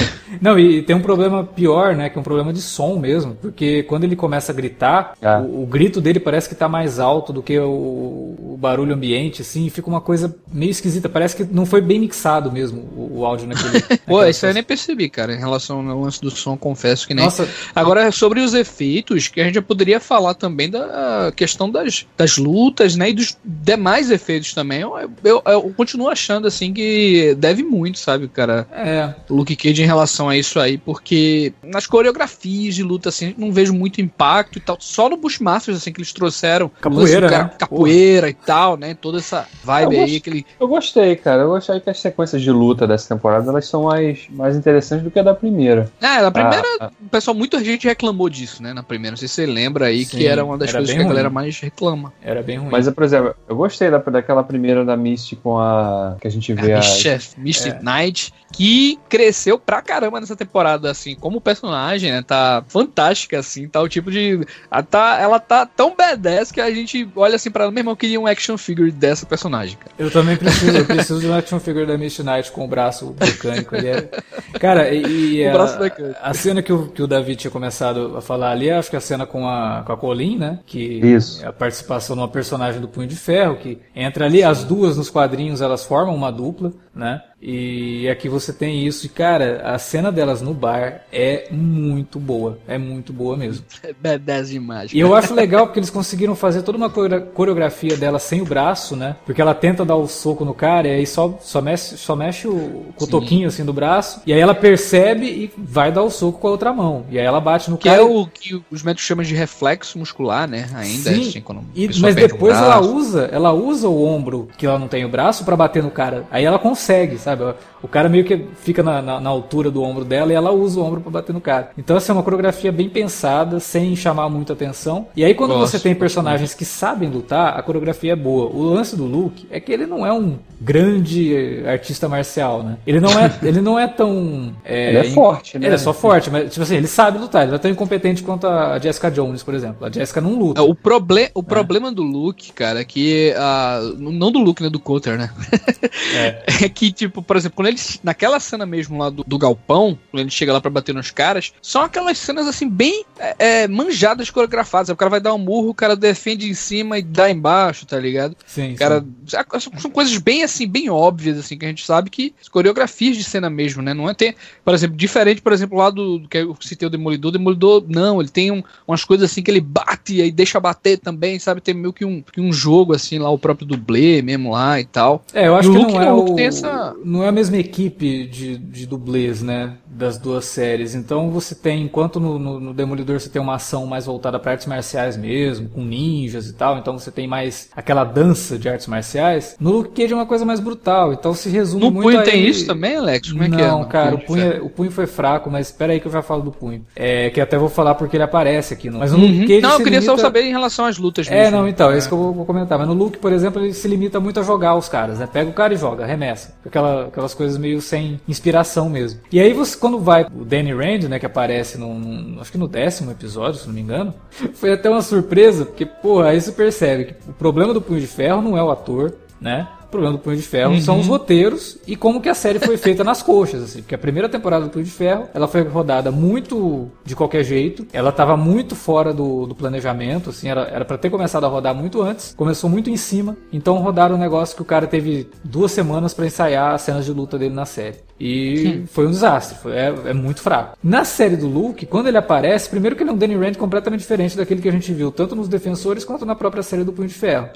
Não, e tem um problema pior, né? Que é um problema de som mesmo. Porque quando ele começa a gritar, Ah. o, o grito dele parece que tá mais alto do que o, o barulho ambiente, assim, e fica uma coisa meio esquisita. Parece que não foi bem mixado mesmo o, o áudio naquele. Pô, naquela isso aí eu nem percebi, cara. Em relação ao lance do som, confesso que nem. Nossa, Agora, sobre os efeitos, que a gente já poderia falar também da questão das, das lutas, né? E dos demais efeitos também. Eu, eu, eu continuo achando, assim, que deve muito, sabe, cara? é. o Luke Cage em relação a isso aí, porque nas coreografias de luta, assim, não vejo muito impacto e tal. Só no Bushmasters, assim, que eles trouxeram. Capoeira, cara- né? Capoeira e tal, né? Toda essa vibe Eu aí, aquele. Eu gostei, cara. Eu gostei que as sequências de luta dessa temporada elas são mais, mais interessantes do que a da primeira. Ah, na primeira, Ah, ah, o pessoal, muita gente reclamou disso, né? Na primeira. Não sei se você lembra aí Sim, que era uma das era coisas que a galera ruim. mais reclama. Era bem ruim. mas, por exemplo, eu gostei da, daquela primeira da Misty com a. que a gente vê A a. Chef Misty É. Knight, que cresceu pra caramba nessa temporada, assim, como personagem, né? Tá fantástica, assim, tá o tipo de. Ela tá, ela tá tão badass que a gente olha assim pra ela, meu irmão, eu queria um action figure dessa personagem, cara. Eu também preciso, eu preciso de um action figure da Misty Knight com o braço mecânico ali. É- Cara, e, e O a, braço mecânico. a cena que o, que o David tinha começado a falar ali, acho que a cena com a, com a Colin, né? Que Isso. é a participação de uma personagem do Punho de Ferro, que entra ali, as duas nos quadrinhos elas formam uma dupla, né? E aqui você tem isso, e cara, a cena delas no bar é muito boa, é muito boa mesmo. É badass demais. E eu acho legal porque eles conseguiram fazer toda uma core- coreografia dela sem o braço, né? Porque ela tenta dar o soco no cara e aí só, só, mexe, só mexe o cotoquinho assim do braço. E aí ela percebe e vai dar o soco com a outra mão. E aí ela bate no Que cara. é o que os médicos chamam de reflexo muscular, né? Ainda, Sim, assim, quando E- mas um depois ela usa, ela usa o ombro que ela não tem o braço pra bater no cara. Aí ela consegue, sabe? O cara meio que fica na, na- na altura do ombro dela e ela usa o ombro pra bater no cara. Então essa é uma coreografia bem pensada, sem chamar muita atenção. E aí quando Gosto, você tem personagens que sabem lutar, a coreografia é boa. O lance do Luke é que ele não é um grande artista marcial, né? Ele não é, ele não é tão é, Ele é in- forte, né? Ele é só forte, mas tipo assim, ele sabe lutar. Ele não é tão incompetente quanto a Jessica Jones, por exemplo. A Jessica não luta. É, O, proble o problema do Luke, cara, é que. ah, não do Luke, né? Do Coulter, né? É. é que, tipo, por exemplo, quando ele. Naquela cena mesmo lá do, do galpão, quando ele chega lá pra bater nos caras, são aquelas cenas assim, bem é, é, manjadas, coreografadas. O cara vai dar um murro, o cara defende em cima e dá embaixo, tá ligado? Sim, O cara. São são coisas bem assim, bem óbvias, assim, que a gente sabe que. Coreografias de cena mesmo, né? Não é ter. Por exemplo, diferente, por exemplo, lá do, do que eu citei o Demolidor, o Demolidor, não, ele tem um- umas coisas assim que ele bate e aí deixa bater também, sabe? Tem meio que um, que um jogo, assim, lá, o próprio dublê mesmo lá e tal. É, eu acho o que Luke não é, não, o Luke o, tem essa- não é a mesma equipe de, de dublês, né? Das duas séries. Então você tem, enquanto no, no- no Demolidor você tem uma ação mais voltada para artes marciais mesmo, com ninjas e tal, então você tem mais aquela dança de artes marciais. No Luke Cage é uma coisa mais brutal, então se resume No muito punho a tem isso também, Alex? Como é não, que é? no cara, o punho, é- o punho foi fraco, mas espera aí que eu já falo do punho. É, que até vou falar porque ele aparece aqui. No, mas no Uhum. Luke Cage Não, eu queria só limita- saber em relação às lutas é, mesmo. não, então, é isso que eu vou, vou comentar. Mas no Luke, por exemplo, ele se limita muito a jogar os caras, né? Pega o cara e joga, arremessa. Aquela, aquelas coisas meio sem inspiração mesmo. E aí você, quando vai o Danny Rand, né, que aparece num, acho que no décimo episódio, se não me engano, foi até uma surpresa, porque, porra, aí você percebe que o problema do Punho de Ferro não é o ator, né? Problema do Punho de Ferro são os roteiros e como que a série foi feita nas coxas, assim. Porque a primeira temporada do Punho de Ferro, ela foi rodada muito de qualquer jeito. Ela tava muito fora do, do planejamento, assim. Era, era pra ter começado a rodar muito antes. Começou muito em cima. Então rodaram um negócio que o cara teve duas semanas pra ensaiar as cenas de luta dele na série. E foi um desastre, foi, é, é, muito fraco. Na série do Luke, quando ele aparece, primeiro que ele é um Danny Rand completamente diferente daquele que a gente viu, tanto nos Defensores quanto na própria série do Punho de Ferro.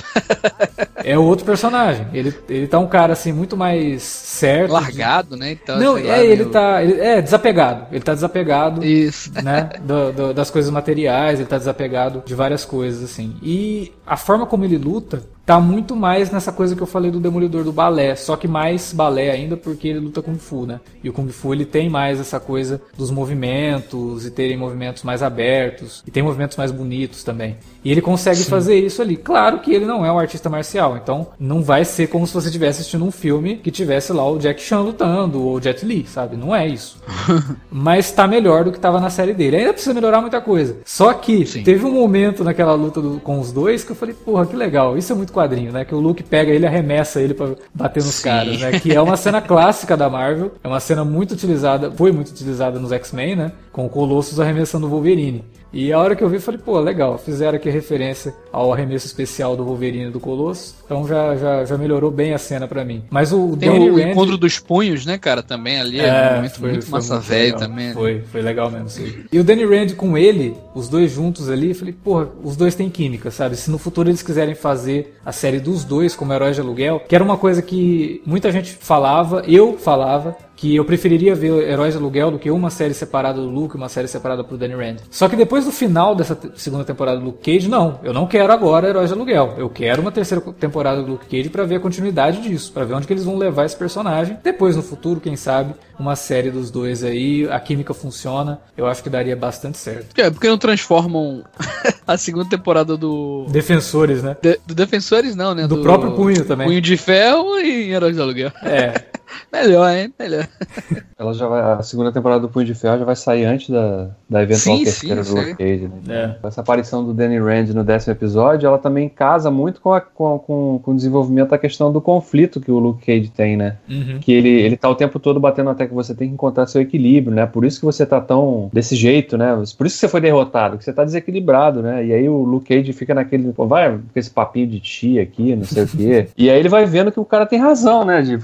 é outro personagem. Ele, ele tá um cara assim, muito mais certo. Largado, de... né? Então, Não, é, ele tá. Ele, é, desapegado. Ele tá desapegado. Isso. Né? Do, do, das coisas materiais, ele tá desapegado de várias coisas, assim. E a forma como ele luta tá muito mais nessa coisa que eu falei do Demolidor do balé, só que mais balé ainda porque ele luta Kung Fu, né? E o Kung Fu ele tem mais essa coisa dos movimentos e terem movimentos mais abertos e tem movimentos mais bonitos também. E ele consegue Sim. fazer isso ali. Claro que ele não é um artista marcial, então não vai ser como se você estivesse assistindo um filme que tivesse lá o Jack Chan lutando ou o Jet Li, sabe? Não é isso. Mas tá melhor do que tava na série dele. Ainda precisa melhorar muita coisa. Só que Sim. teve um momento naquela luta do, com os dois que eu falei, porra, que legal. Isso é muito quadrinho, né? Que o Luke pega ele e arremessa ele para bater nos Sim. caras, né? Que é uma cena clássica da Marvel. É uma cena muito utilizada, foi muito utilizada nos X-Men, né? Com o Colossus arremessando o Wolverine. E a hora que eu vi, falei, pô, legal, fizeram aqui referência ao arremesso especial do Wolverine do Colosso. Então já, já, já melhorou bem a cena para mim. Mas o Tem Danny o Rand... encontro dos punhos, né, cara, também ali. É, é um momento foi, muito foi massa velho também. Né? Foi, foi legal mesmo, sim. E o Danny Rand com ele, os dois juntos ali, falei, porra, os dois têm química, sabe? Se no futuro eles quiserem fazer a série dos dois como heróis de aluguel, que era uma coisa que muita gente falava, eu falava, que eu preferiria ver Heróis de Aluguel do que uma série separada do Luke e uma série separada pro Danny Rand. Só que depois do final dessa segunda temporada do Luke Cage, não, eu não quero agora Heróis de Aluguel. Eu quero uma terceira temporada do Luke Cage para ver a continuidade disso, para ver onde que eles vão levar esse personagem. Depois no futuro, quem sabe, uma série dos dois aí, a química funciona, eu acho que daria bastante certo. É, porque não transformam a segunda temporada do Defensores, né? De, do Defensores não, né? Do, do próprio Punho também. Punho de Ferro e Heróis de Aluguel. É. Melhor, hein? Melhor. Ela já vai, a segunda temporada do Punho de Ferro já vai sair antes da, da eventual sim, terceira sim, do Luke Cage. Né? É. Essa aparição do Danny Rand no décimo episódio, ela também casa muito com, a, com, com, com, o desenvolvimento da questão do conflito que o Luke Cage tem, né? Uhum. Que ele, ele tá o tempo todo batendo até que você tem que encontrar seu equilíbrio, né? Por isso que você tá tão desse jeito, né? Por isso que você foi derrotado, que você tá desequilibrado, né? E aí o Luke Cage fica naquele, pô, vai com esse papinho de tia aqui, não sei o quê. e aí ele vai vendo que o cara tem razão, né? De,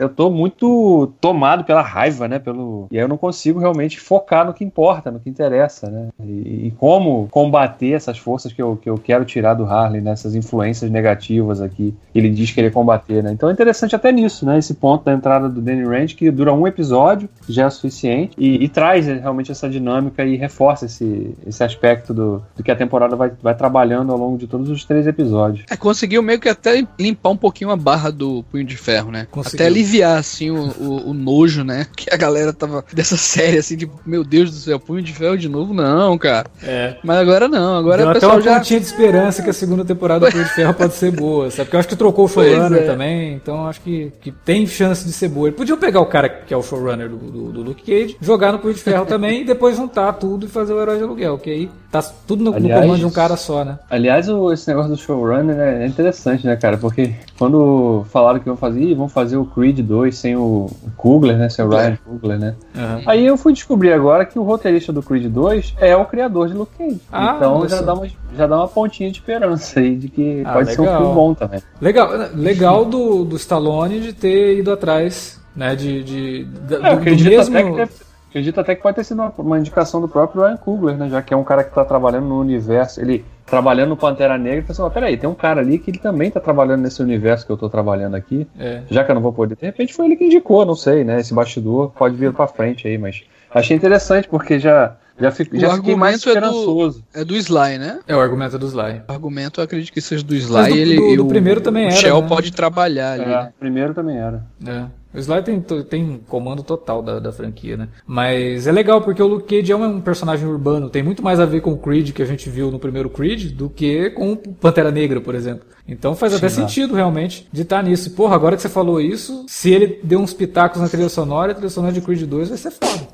eu tô muito tomado pela raiva, né? Pelo... E aí eu não consigo realmente focar no que importa, no que interessa, né? E, e como combater essas forças que eu, que eu quero tirar do Harley, nessas né? influências negativas aqui, que ele diz querer combater, né? Então é interessante até nisso, né? Esse ponto da entrada do Danny Rand, que dura um episódio, já é suficiente, e, e traz né, realmente essa dinâmica e reforça esse, esse aspecto do, do que a temporada vai, vai trabalhando ao longo de todos os três episódios. É, conseguiu meio que até limpar um pouquinho a barra do Punho de Ferro, né? Conseguiu. Até aliviar, assim, o, o, o, nojo, né? Que a galera tava dessa série, assim, de meu Deus do céu, Punho de Ferro de novo? Não, cara. É. Mas agora não, agora Deu o pessoal até uma já... tinha de esperança que a segunda temporada do Punho de Ferro pode ser boa, sabe? Porque eu acho que trocou o showrunner é. também, então acho que, que tem chance de ser boa. Ele podia pegar o cara que é o showrunner do, do, do Luke Cage, jogar no Punho de Ferro também e depois juntar tudo e fazer o Herói de Aluguel, que aí tá tudo no, aliás, no comando de um cara só, né? Aliás, o, esse negócio do showrunner é interessante, né, cara? Porque quando falaram que vão fazer, vão fazer o Creed 2 sem o, Coogler, né? Sem o Ryan é. Coogler, né? Uhum. Aí eu fui descobrir agora que o roteirista do Creed 2 é o criador de Luke Cage. Ah, então já dá, uma, já dá uma pontinha de esperança aí de que ah, pode legal. ser um filme bom também. Legal, legal do, do Stallone de ter ido atrás, né? De, de, de é, do, do mesmo... Acredito até que pode ter sido uma, uma, indicação do próprio Ryan Coogler, né? Já que é um cara que está trabalhando no universo, ele trabalhando no Pantera Negra, e assim, peraí, tem um cara ali que ele também está trabalhando nesse universo que eu estou trabalhando aqui. É. Já que eu não vou poder. De repente foi ele que indicou, não sei, né? Esse bastidor pode vir para frente aí, mas achei interessante porque já já, fico, o já fiquei mais esperançoso. É do, é do Sly, né? É, o argumento é do Sly. O argumento eu acredito que seja do Sly. Do, ele, do, do primeiro também o era. O Shell né? pode trabalhar ali. É, né? primeiro também era. É. O Sly tem, tem comando total da, da franquia, né? Mas é legal porque o Luke Cage é um personagem urbano, tem muito mais a ver com o Creed que a gente viu no primeiro Creed do que com o Pantera Negra, por exemplo. Então faz Sim, até sentido realmente de estar tá nisso. E, porra, agora que você falou isso, se ele deu uns pitacos na trilha sonora, a trilha sonora de Creed 2 vai ser foda.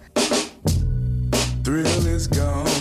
Thrill is gone.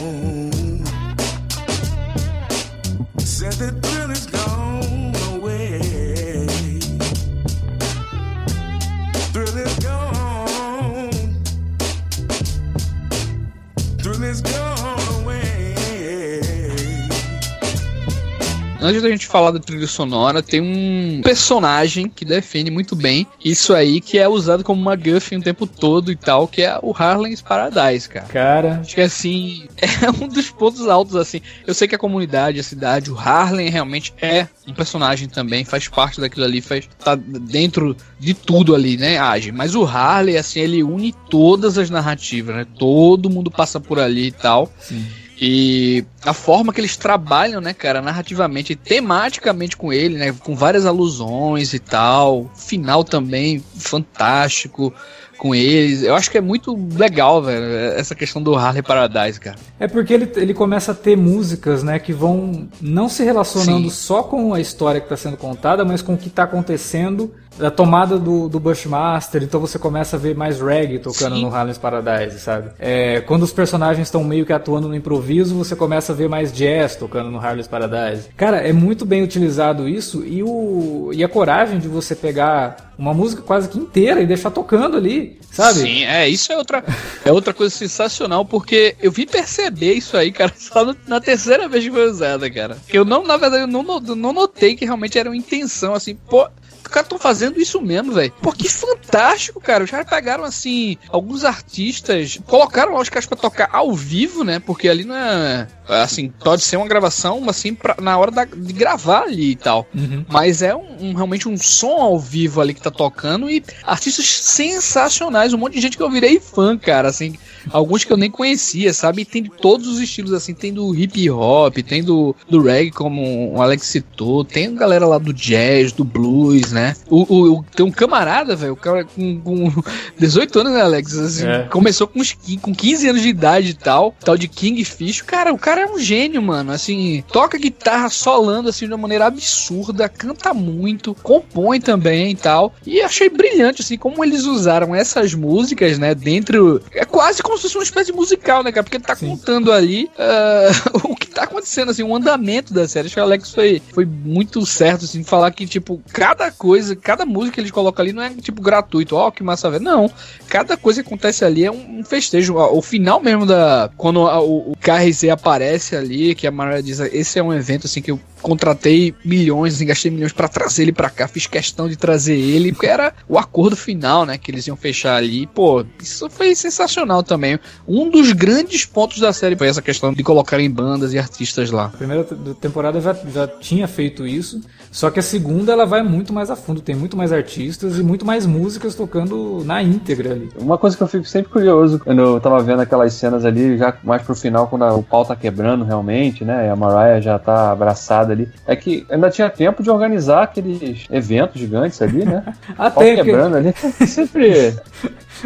Antes da gente falar da trilha sonora, tem um personagem que define muito bem isso aí, que é usado como uma guff o tempo todo e tal, que é o Harlem's Paradise, cara. Cara. Acho que assim, é um dos pontos altos, assim. Eu sei que a comunidade, a cidade, o Harlem realmente é um personagem também, faz parte daquilo ali, faz, tá dentro de tudo ali, né, age. Mas o Harley, assim, ele une todas as narrativas, né? Todo mundo passa por ali e tal. Sim. E a forma que eles trabalham, né, cara, narrativamente e tematicamente com ele, né, com várias alusões e tal. Final também fantástico com eles. Eu acho que é muito legal, velho, essa questão do Harley Paradise, cara. É porque ele, ele começa a ter músicas, né, que vão não se relacionando Sim. só com a história que está sendo contada, mas com o que está acontecendo da tomada do, do Bushmaster, então você começa a ver mais reggae tocando Sim. no Harlem's Paradise, sabe? É, quando os personagens estão meio que atuando no improviso, você começa a ver mais jazz tocando no Harlem's Paradise. Cara, é muito bem utilizado isso e, o, e a coragem de você pegar uma música quase que inteira e deixar tocando ali, sabe? Sim, é, isso é outra, é outra coisa sensacional, porque eu vim perceber isso aí, cara, só no- na terceira vez que foi usada, cara. Eu não, na verdade, eu não, não notei que realmente era uma intenção, assim, pô. Caras estão fazendo isso mesmo, velho. Pô, que fantástico, cara. Os caras pegaram, assim, alguns artistas, colocaram lá os caras pra tocar ao vivo, né? Porque ali não é. Assim, pode ser uma gravação, assim, pra- na hora da- de gravar ali e tal. Uhum. Mas é um, um- realmente um som ao vivo ali que tá tocando e artistas sensacionais, um monte de gente que eu virei fã, cara, assim, alguns que eu nem conhecia, sabe? E tem de todos os estilos, assim, tem do hip hop, tem do, do reggae, como o Alex citou, tem galera lá do jazz, do blues, né? O, o- o- tem um camarada, velho, o cara com, com 18 anos, né, Alex? Assim, É. Começou com, uns, com 15 anos de idade e tal, tal de Kingfish. Cara, o cara é um gênio, mano. Assim, toca guitarra solando assim de uma maneira absurda, canta muito, compõe também e tal. E achei brilhante, assim, como eles usaram essas músicas, né, dentro. É quase como se fosse uma espécie de musical, né, cara? Porque ele tá Sim. contando ali ah, o que tá acontecendo, assim, o andamento da série. Acho que o Alex foi, foi muito certo, assim, falar que, tipo, cada coisa, cada música que eles colocam ali não é, tipo, gratuito. Ó, que massa, velho. Não. Cada coisa que acontece ali é um, festejo. O final mesmo da. Quando a- o, o KRZ aparece ali, que a Mariah diz: esse é um evento, assim, que eu contratei milhões, gastei milhões pra trazer ele pra cá, fiz questão de trazer ele, porque era o acordo final, né, que eles iam fechar ali. Pô, isso foi sensacional também. Um dos grandes pontos da série foi essa questão de colocarem bandas e artistas lá. A primeira te- temporada já, já tinha feito isso, só que a segunda ela vai muito mais a fundo, tem muito mais artistas e muito mais músicas tocando na íntegra ali. Uma coisa que eu fico sempre curioso quando eu tava vendo aquelas cenas ali, já mais pro final, quando a- o pau tá quebrando realmente, né? E a Mariah já tá abraçada ali, é que ainda tinha tempo de organizar aqueles eventos gigantes ali, né? Ah, Pau tem, quebrando ali. Sempre.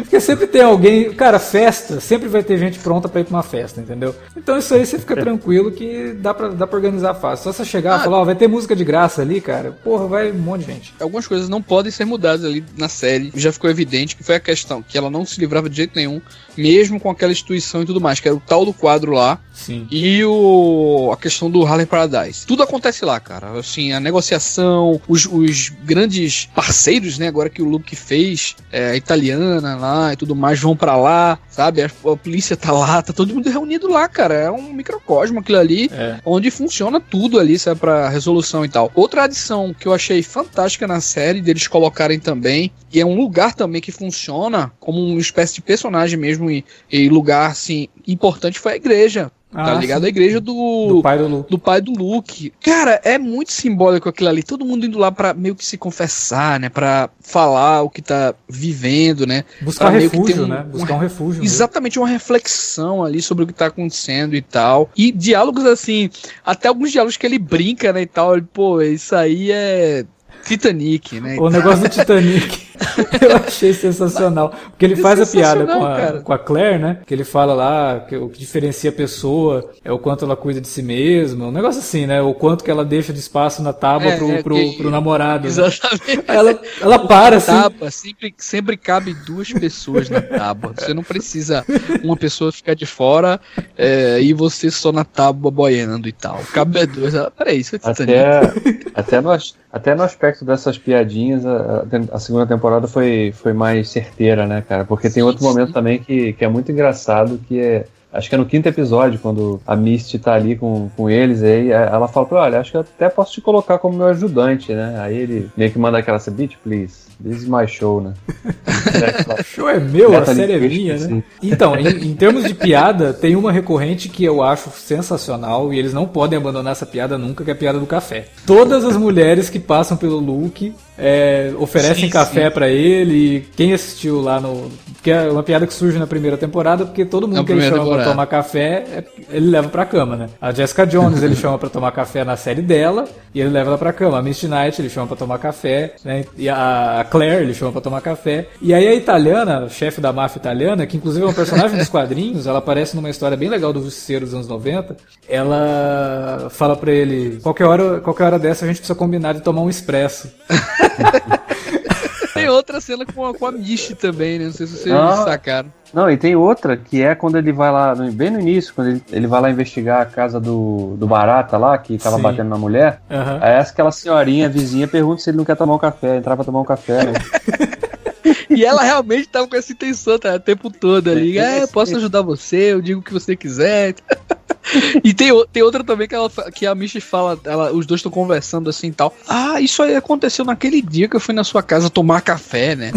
Porque sempre tem alguém. Cara, festa, sempre vai ter gente pronta pra ir pra uma festa, entendeu? Então isso aí você fica tranquilo que dá pra, dá pra organizar fácil. Só você chegar e Ah. falar, ó, vai ter música de graça ali, cara, porra, vai um monte de gente. algumas coisas não podem ser mudadas ali na série. Já ficou evidente que foi a questão que ela não se livrava de jeito nenhum, mesmo com aquela instituição e tudo mais, que era o tal do quadro lá Sim. e o a questão do Harlem Paradise. Tudo acontece lá, cara. Assim, a negociação, os, os grandes parceiros, né, agora que o Luke fez, é, a italiana lá e tudo mais, vão pra lá, sabe? A, a polícia tá lá, tá todo mundo reunido lá, cara. É um microcosmo aquilo ali É. onde funciona tudo ali, sabe, pra resolução e tal. Outra adição que eu achei fantástica na série, deles colocarem também, e é um lugar também que funciona como uma espécie de personagem mesmo, e, e lugar, assim, importante foi a igreja. Tá Ah, ligado? sim. A igreja Do pai do Luke. do pai do Luke. Cara, é muito simbólico aquilo ali. Todo mundo indo lá pra meio que se confessar, né? Pra falar o que tá vivendo, né? Buscar Pra refúgio, um- né? Buscar um refúgio. mesmo. Exatamente uma reflexão ali sobre o que tá acontecendo e tal. E diálogos assim, até alguns diálogos que ele brinca, né, e tal. Ele, pô, isso aí é Titanic, né? O negócio do Titanic. eu achei sensacional. Porque ele faz a piada com a, cara. com a Claire, né? Que ele fala lá que o que diferencia a pessoa é o quanto ela cuida de si mesma. Um negócio assim, né? O quanto que ela deixa de espaço na tábua É, pro, é, pro, que- pro namorado. né? Exatamente. Aí ela, ela para assim. Tábua, sempre, sempre cabe duas pessoas na tábua. Você não precisa uma pessoa ficar de fora é, e você só na tábua boiando e tal. Cabe duas. Ela, Peraí, isso é. Até, até, no, até no aspecto dessas piadinhas, a- a segunda temporada foi, foi mais certeira, né, cara? Porque tem Sim, outro sim. momento também que, que é muito engraçado, que é Acho que é no quinto episódio, quando a Misty tá ali com, com eles, aí ela fala pra olha, acho que eu até posso te colocar como meu ajudante, né? Aí ele meio que manda aquela, beat, please. This is my show, né? o show é meu, a série é minha, né? Então, em, em, termos de piada, tem uma recorrente que eu acho sensacional e eles não podem abandonar essa piada nunca, que é a piada do café. Todas as mulheres que passam pelo Luke é, oferecem sim, café para ele. Quem assistiu lá no. Que é uma piada que surge na primeira temporada, porque todo mundo que ele chama temporada. pra tomar café, é, ele leva pra cama, né? A Jessica Jones ele chama pra tomar café na série dela e ele leva ela pra cama. A Misty Knight ele chama pra tomar café, né? E a Claire ele chama pra tomar café. E aí a italiana, chefe da máfia italiana, que inclusive é um personagem dos quadrinhos, ela aparece numa história bem legal do Justiceiro dos anos 90. Ela fala pra ele: qualquer hora, qualquer hora dessa a gente precisa combinar de tomar um expresso. tem outra cena com a, com a Michi também, né? Não sei se vocês ah, sacaram. Não, e tem outra que é quando ele vai lá, bem no início, quando ele, ele vai lá investigar a casa do, do Barata lá, que tava Sim. batendo na mulher. Uhum. Aí aquela senhorinha vizinha pergunta se ele não quer tomar um café, entrar pra tomar um café, né? e ela realmente tava com essa intenção, tá? O tempo todo ali. É, posso ajudar você, eu digo o que você quiser. e tem, tem outra também que, ela, que a Michi fala, ela, os dois estão conversando assim e tal. Ah, isso aí aconteceu naquele dia que eu fui na sua casa tomar café, né?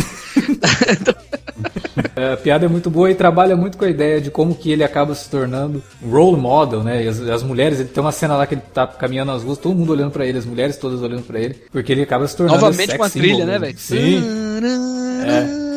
é, a piada é muito boa e trabalha muito com a ideia de como que ele acaba se tornando role model, né? E as, as mulheres, ele tem uma cena lá que ele tá caminhando nas ruas, todo mundo olhando para ele, as mulheres todas olhando para ele, porque ele acaba se tornando Novamente com a trilha, né, velho? Sim. É.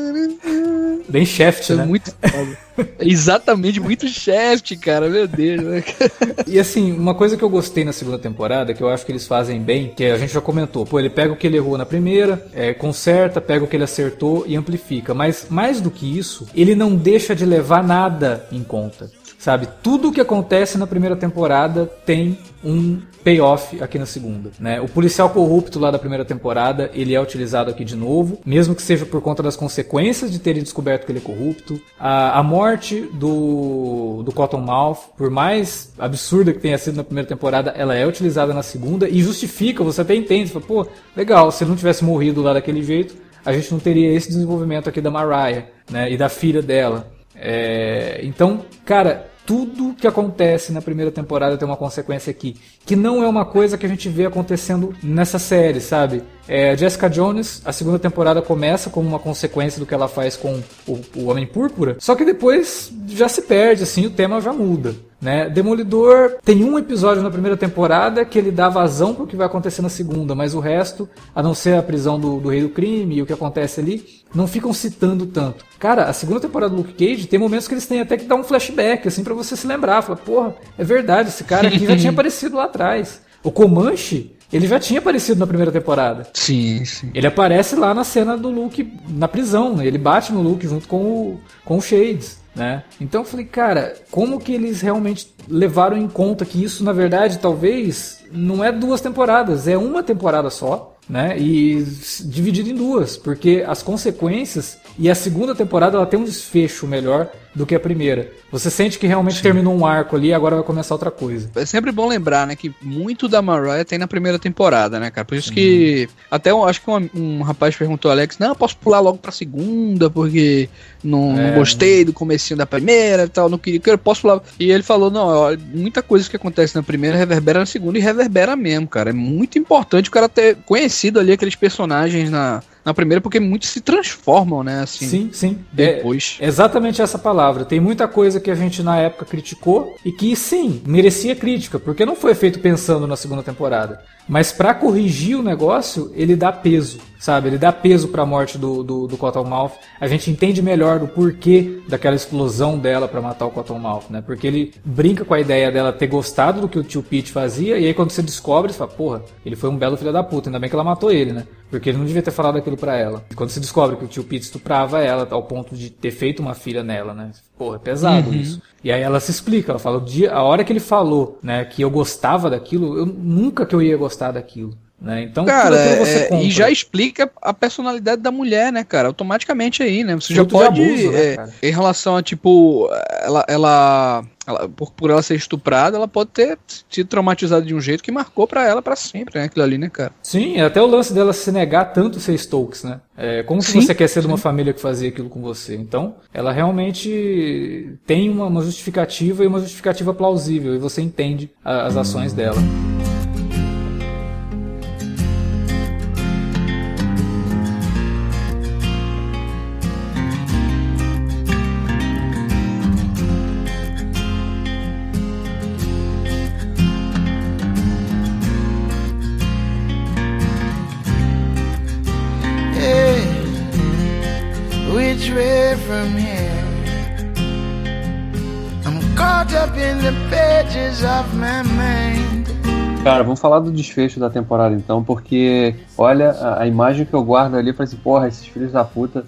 Bem Shaft, é né? Muito Exatamente, muito Shaft, cara, meu Deus. Né? e assim, uma coisa que eu gostei na segunda temporada, que eu acho que eles fazem bem, que a gente já comentou, pô, ele pega o que ele errou na primeira, é, conserta, pega o que ele acertou e amplifica. Mas mais do que isso, ele não deixa de levar nada em conta. Sabe, tudo o que acontece na primeira temporada tem um payoff aqui na segunda. Né? O policial corrupto lá da primeira temporada, ele é utilizado aqui de novo, mesmo que seja por conta das consequências de terem descoberto que ele é corrupto. A, a morte do, do Cottonmouth, por mais absurda que tenha sido na primeira temporada, ela é utilizada na segunda e justifica, você até entende, fala, pô, legal, se ele não tivesse morrido lá daquele jeito, a gente não teria esse desenvolvimento aqui da Mariah, né, e da filha dela. É, então, cara, tudo que acontece na primeira temporada tem uma consequência aqui. Que não é uma coisa que a gente vê acontecendo nessa série, sabe? É, Jessica Jones, a segunda temporada começa como uma consequência do que ela faz com o, o Homem Púrpura, só que depois já se perde, assim, o tema já muda. Né? Demolidor tem um episódio na primeira temporada que ele dá vazão pro que vai acontecer na segunda, mas o resto, a não ser a prisão do, do rei do crime e o que acontece ali, não ficam citando tanto. Cara, a segunda temporada do Luke Cage tem momentos que eles têm até que dar um flashback, assim, para você se lembrar. Fala, porra, é verdade, esse cara aqui já tinha aparecido lá atrás. O Comanche, ele já tinha aparecido na primeira temporada. Sim, sim. Ele aparece lá na cena do Luke na prisão, né? Ele bate no Luke junto com o, com o Shades né? Então eu falei, cara, como que eles realmente levaram em conta que isso, na verdade, talvez não é duas temporadas, é uma temporada só, né? E dividido em duas, porque as consequências e a segunda temporada ela tem um desfecho melhor do que a primeira. Você sente que realmente Sim. terminou um arco ali e agora vai começar outra coisa. É sempre bom lembrar, né, que muito da Mariah tem na primeira temporada, né, cara? Por isso Sim. que até eu acho que um, um, rapaz perguntou ao Alex, não, eu posso pular logo pra segunda porque não, é, não gostei do comecinho da primeira e tal, não queria, eu posso pular. E ele falou, não, ó, muita coisa que acontece na primeira reverbera na segunda e reverbera mesmo, cara. É muito importante o cara ter conhecido ali aqueles personagens na na primeira, porque muitos se transformam, né? Assim, sim, sim. Depois. É exatamente essa palavra. Tem muita coisa que a gente na época criticou e que sim, merecia crítica, porque não foi feito pensando na segunda temporada. Mas para corrigir o negócio, ele dá peso, sabe? Ele dá peso para a morte do, do, do Cottonmouth. A gente entende melhor do porquê daquela explosão dela para matar o Cottonmouth, né? Porque ele brinca com a ideia dela ter gostado do que o tio Pete fazia, e aí quando você descobre, você fala, porra, ele foi um belo filho da puta, ainda bem que ela matou ele, né? Porque ele não devia ter falado aquilo para ela. E quando você descobre que o tio Pete estuprava ela ao ponto de ter feito uma filha nela, né? Porra, é pesado uhum. isso. E aí ela se explica, ela fala, o dia, a hora que ele falou, né, que eu gostava daquilo, eu nunca que eu ia gostar daquilo. Né? Então, cara, é, e já explica a personalidade da mulher, né, cara? Automaticamente aí, né? Você Fruto já pode. Abuso, né, é, em relação a, tipo, ela, ela ela, por, por ela ser estuprada, ela pode ter sido traumatizada de um jeito que marcou para ela para sempre, né? Aquilo ali, né, cara? Sim, até o lance dela se negar tanto ser Stokes, né? É, como que sim, você quer ser sim. de uma família que fazia aquilo com você? Então, ela realmente tem uma, uma justificativa e uma justificativa plausível, e você entende a, as ações dela. Cara, vamos falar do desfecho da temporada então, porque olha, a, a imagem que eu guardo ali, eu falei assim, porra, esses filhos da puta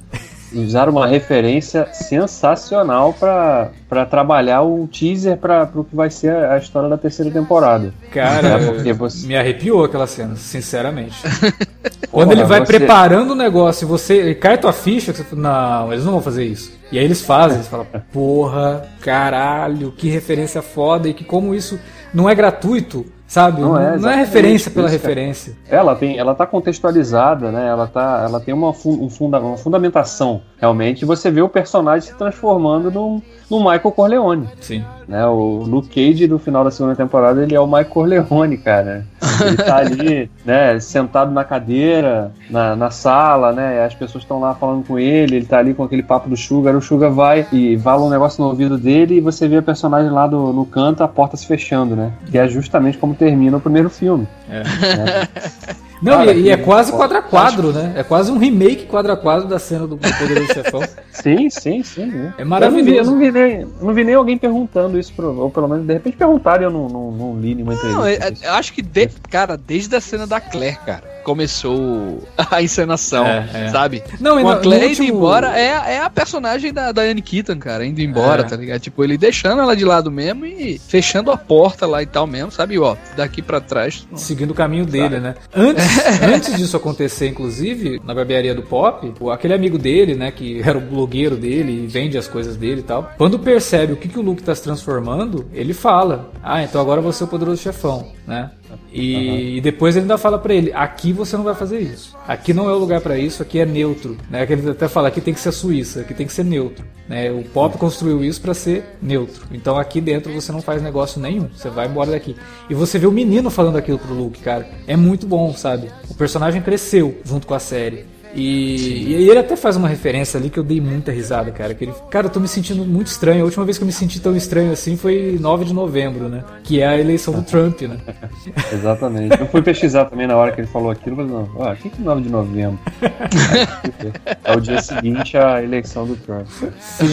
usaram uma referência sensacional para trabalhar o teaser para o que vai ser a história da terceira temporada. Cara, é você... me arrepiou aquela cena, sinceramente. Quando ele vai você... preparando o negócio e você cai tua ficha, você fala, não, eles não vão fazer isso. E aí eles fazem, você fala, porra, caralho, que referência foda e que como isso não é gratuito, sabe? Não é, não é referência pela referência. Ela tem, ela tá contextualizada, né? Ela tá, ela tem uma, um funda, uma fundamentação realmente. Você vê o personagem se transformando num, no Michael Corleone. Sim. Né, o Luke Cage do final da segunda temporada, ele é o Michael Corleone, cara. Ele tá ali, né, sentado na cadeira, na, na sala, né, as pessoas estão lá falando com ele, ele tá ali com aquele papo do Sugar, o Sugar vai e fala um negócio no ouvido dele e você vê a personagem lá do, no canto, a porta se fechando, né, que é justamente como termina o primeiro filme. É. Né? Não, Cara, e, e, é quase quadra quadro, né? É quase um remake quadra quadro da cena do Poderoso Chefão. Sim, sim, sim. Né? É maravilhoso. Eu não, vi, eu, não vi nem, não vi nem alguém perguntando isso, pro, ou pelo menos de repente perguntaram e eu não, não, não li nenhuma entrevista. Não, eu, eu acho que, de, cara, desde a cena da Claire, cara começou a encenação, é, é. sabe? Não, Com a Claire último... indo embora, é, é a personagem da, da Anne Keaton, cara, indo embora, é. tá ligado? Tipo, ele deixando ela de lado mesmo e fechando a porta lá e tal mesmo, sabe? Ó, daqui para trás. Seguindo o caminho dele, né? Antes, antes disso acontecer, inclusive, na barbearia do Pop, aquele amigo dele, né, que era o blogueiro dele e vende as coisas dele e tal, quando percebe o que, que o Luke tá se transformando, ele fala: Ah, então agora você é o poderoso chefão, né? E, uhum. e, depois ele ainda fala para ele: aqui você não vai fazer isso. Aqui não é o lugar para isso, aqui é neutro. Né? Ele até fala: aqui tem que ser a Suíça, aqui tem que ser neutro. Né? O Pop construiu isso para ser neutro. Então aqui dentro você não faz negócio nenhum, você vai embora daqui. E você vê o menino falando aquilo pro Luke, cara. É muito bom, sabe? O personagem cresceu junto com a série. E, e, ele até faz uma referência ali que eu dei muita risada, cara. Que ele, cara, eu tô me sentindo muito estranho. A última vez que eu me senti tão estranho assim foi 9 de novembro, né? Que é a eleição do Trump, né? Exatamente. Eu fui pesquisar também na hora que ele falou aquilo, mas não, ah, o que é 9 de novembro? é o dia seguinte à eleição do Trump. Sim.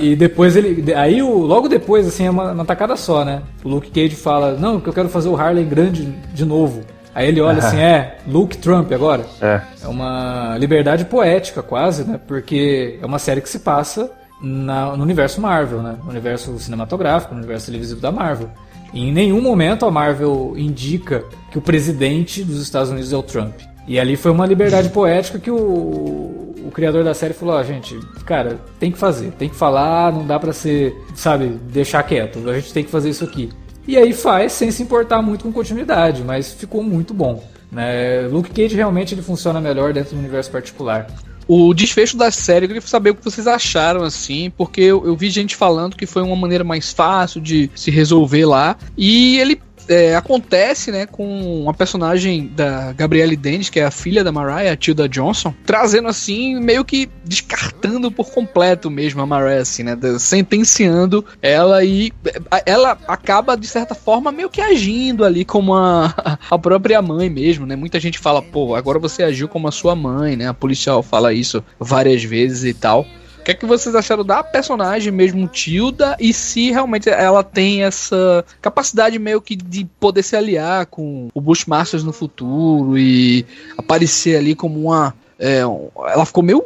E depois ele. Aí, o, logo depois, assim, é uma, uma tacada só, né? O Luke Cage fala: Não, que eu quero fazer o Harley grande de novo. Aí ele olha assim, é, Luke Trump agora. É. É uma liberdade poética quase, né? Porque é uma série que se passa na, no universo Marvel, né? No universo cinematográfico, no universo televisivo da Marvel. E em nenhum momento a Marvel indica que o presidente dos Estados Unidos é o Trump. E ali foi uma liberdade poética que o, o criador da série falou: ó, oh, gente, cara, tem que fazer, tem que falar, não dá pra ser, sabe, deixar quieto, a gente tem que fazer isso aqui. E aí faz sem se importar muito com continuidade, mas ficou muito bom. Né? Luke Cage realmente ele funciona melhor dentro do universo particular. O desfecho da série, eu queria saber o que vocês acharam, assim, porque eu, eu vi gente falando que foi uma maneira mais fácil de se resolver lá. E ele é, acontece, né, com uma personagem da Gabrielle Dennis, que é a filha da Mariah, a Tilda Johnson, trazendo assim, meio que descartando por completo mesmo a Mariah, assim, né, sentenciando ela e ela acaba, de certa forma, meio que agindo ali como a, a própria mãe mesmo, né, muita gente fala, pô, agora você agiu como a sua mãe, né, a policial fala isso várias vezes e tal. O que é que vocês acharam da personagem mesmo, Tilda, e se realmente ela tem essa capacidade meio que de poder se aliar com o Bushmasters no futuro e aparecer ali como uma é, ela ficou meio.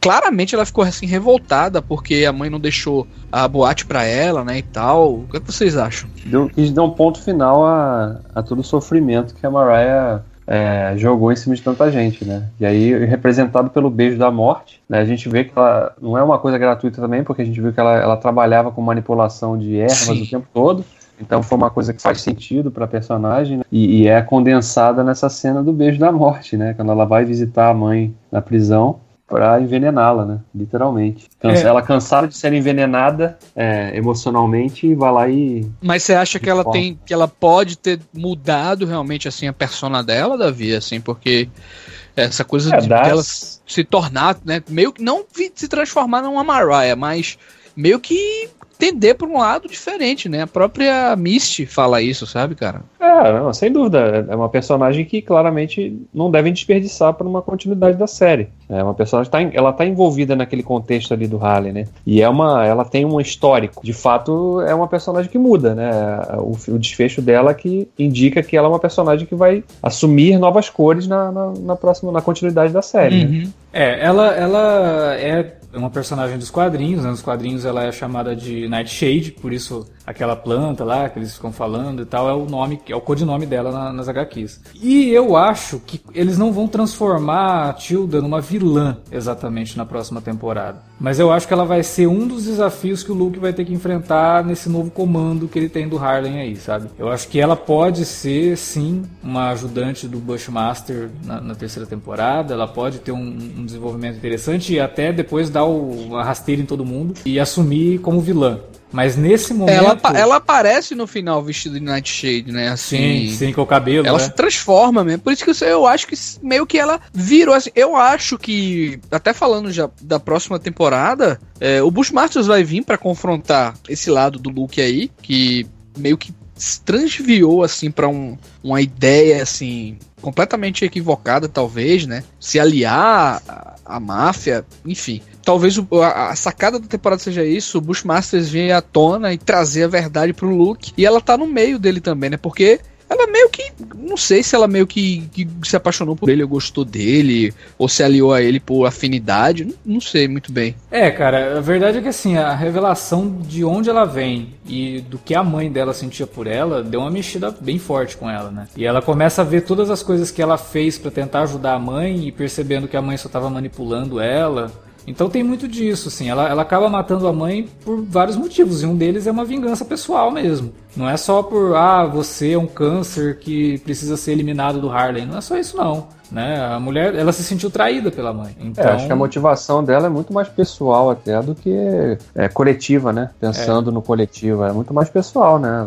Claramente ela ficou assim revoltada porque a mãe não deixou a boate para ela, né? E tal. O que, é que vocês acham? Deu, quis dar um ponto final a, a todo o sofrimento que a Mariah é, jogou em cima de tanta gente, né? E aí, representado pelo beijo da morte, né? A gente vê que ela não é uma coisa gratuita também, porque a gente viu que ela, ela trabalhava com manipulação de ervas Sim. o tempo todo. Então foi uma coisa que faz sentido para a personagem né? e, e, é condensada nessa cena do beijo da morte, né? Quando ela vai visitar a mãe na prisão para envenená-la, né? Literalmente. Cansa, é. Ela cansada de ser envenenada é, emocionalmente e vai lá e. Mas você acha que ela tem, que ela pode ter mudado realmente assim a persona dela, Davi, assim, porque essa coisa é, de das... ela se tornar, né? Meio que não se transformar numa Mariah, mas meio que tender para um lado diferente, né? A própria Misty fala isso, sabe, cara? É, não, sem dúvida. É uma personagem que claramente não devem desperdiçar para uma continuidade da série. É uma personagem tá, ela tá envolvida naquele contexto ali do Harley, né? E é uma, ela tem um histórico. De fato, é uma personagem que muda, né? O, o desfecho dela que indica que ela é uma personagem que vai assumir novas cores na, na, na próxima, na continuidade da série. Né? Uhum. Né? É, ela, ela é uma personagem dos quadrinhos, né? Nos quadrinhos ela é chamada de Nightshade, por isso aquela planta lá que eles ficam falando e tal é o nome, é o codinome dela na, nas HQs. E eu acho que eles não vão transformar a Tilda numa vilã exatamente na próxima temporada. Mas eu acho que ela vai ser um dos desafios que o Luke vai ter que enfrentar nesse novo comando que ele tem do Harlem aí, sabe? Eu acho que ela pode ser, sim, uma ajudante do Bushmaster na, na terceira temporada. Ela pode ter um, um, desenvolvimento interessante e até depois dar o, a rasteira em todo mundo e assumir como vilã. Mas nesse momento. Ela, ela aparece no final vestida de Nightshade, né? Assim, sim, sim, com o cabelo. Ela né? se transforma mesmo. Por isso que eu, eu acho que meio que ela virou assim. Eu acho que, até falando já da próxima temporada, é, o Bushmasters vai vir para confrontar esse lado do Luke aí, que meio que transviou assim para um, uma ideia assim completamente equivocada talvez, né? Se aliar à máfia, enfim talvez o, a, a, sacada da temporada seja isso, o Bushmasters vir à tona e trazer a verdade pro Luke. E ela tá no meio dele também, né? Porque ela meio que. Não sei se ela meio que, que, se apaixonou por ele, ou gostou dele, ou se aliou a ele por afinidade. Não, não, sei muito bem. É, cara, a verdade é que assim, a revelação de onde ela vem e do que a mãe dela sentia por ela deu uma mexida bem forte com ela, né? E ela começa a ver todas as coisas que ela fez para tentar ajudar a mãe e percebendo que a mãe só tava manipulando ela então tem muito disso, assim. Ela, ela acaba matando a mãe por vários motivos, e um deles é uma vingança pessoal mesmo. Não é só por, ah, você é um câncer que precisa ser eliminado do Harley. Não é só isso, não. Né? A mulher, ela se sentiu traída pela mãe. Então... É, acho que a motivação dela é muito mais pessoal até do que é, coletiva, né? Pensando é. no coletivo. É muito mais pessoal, né?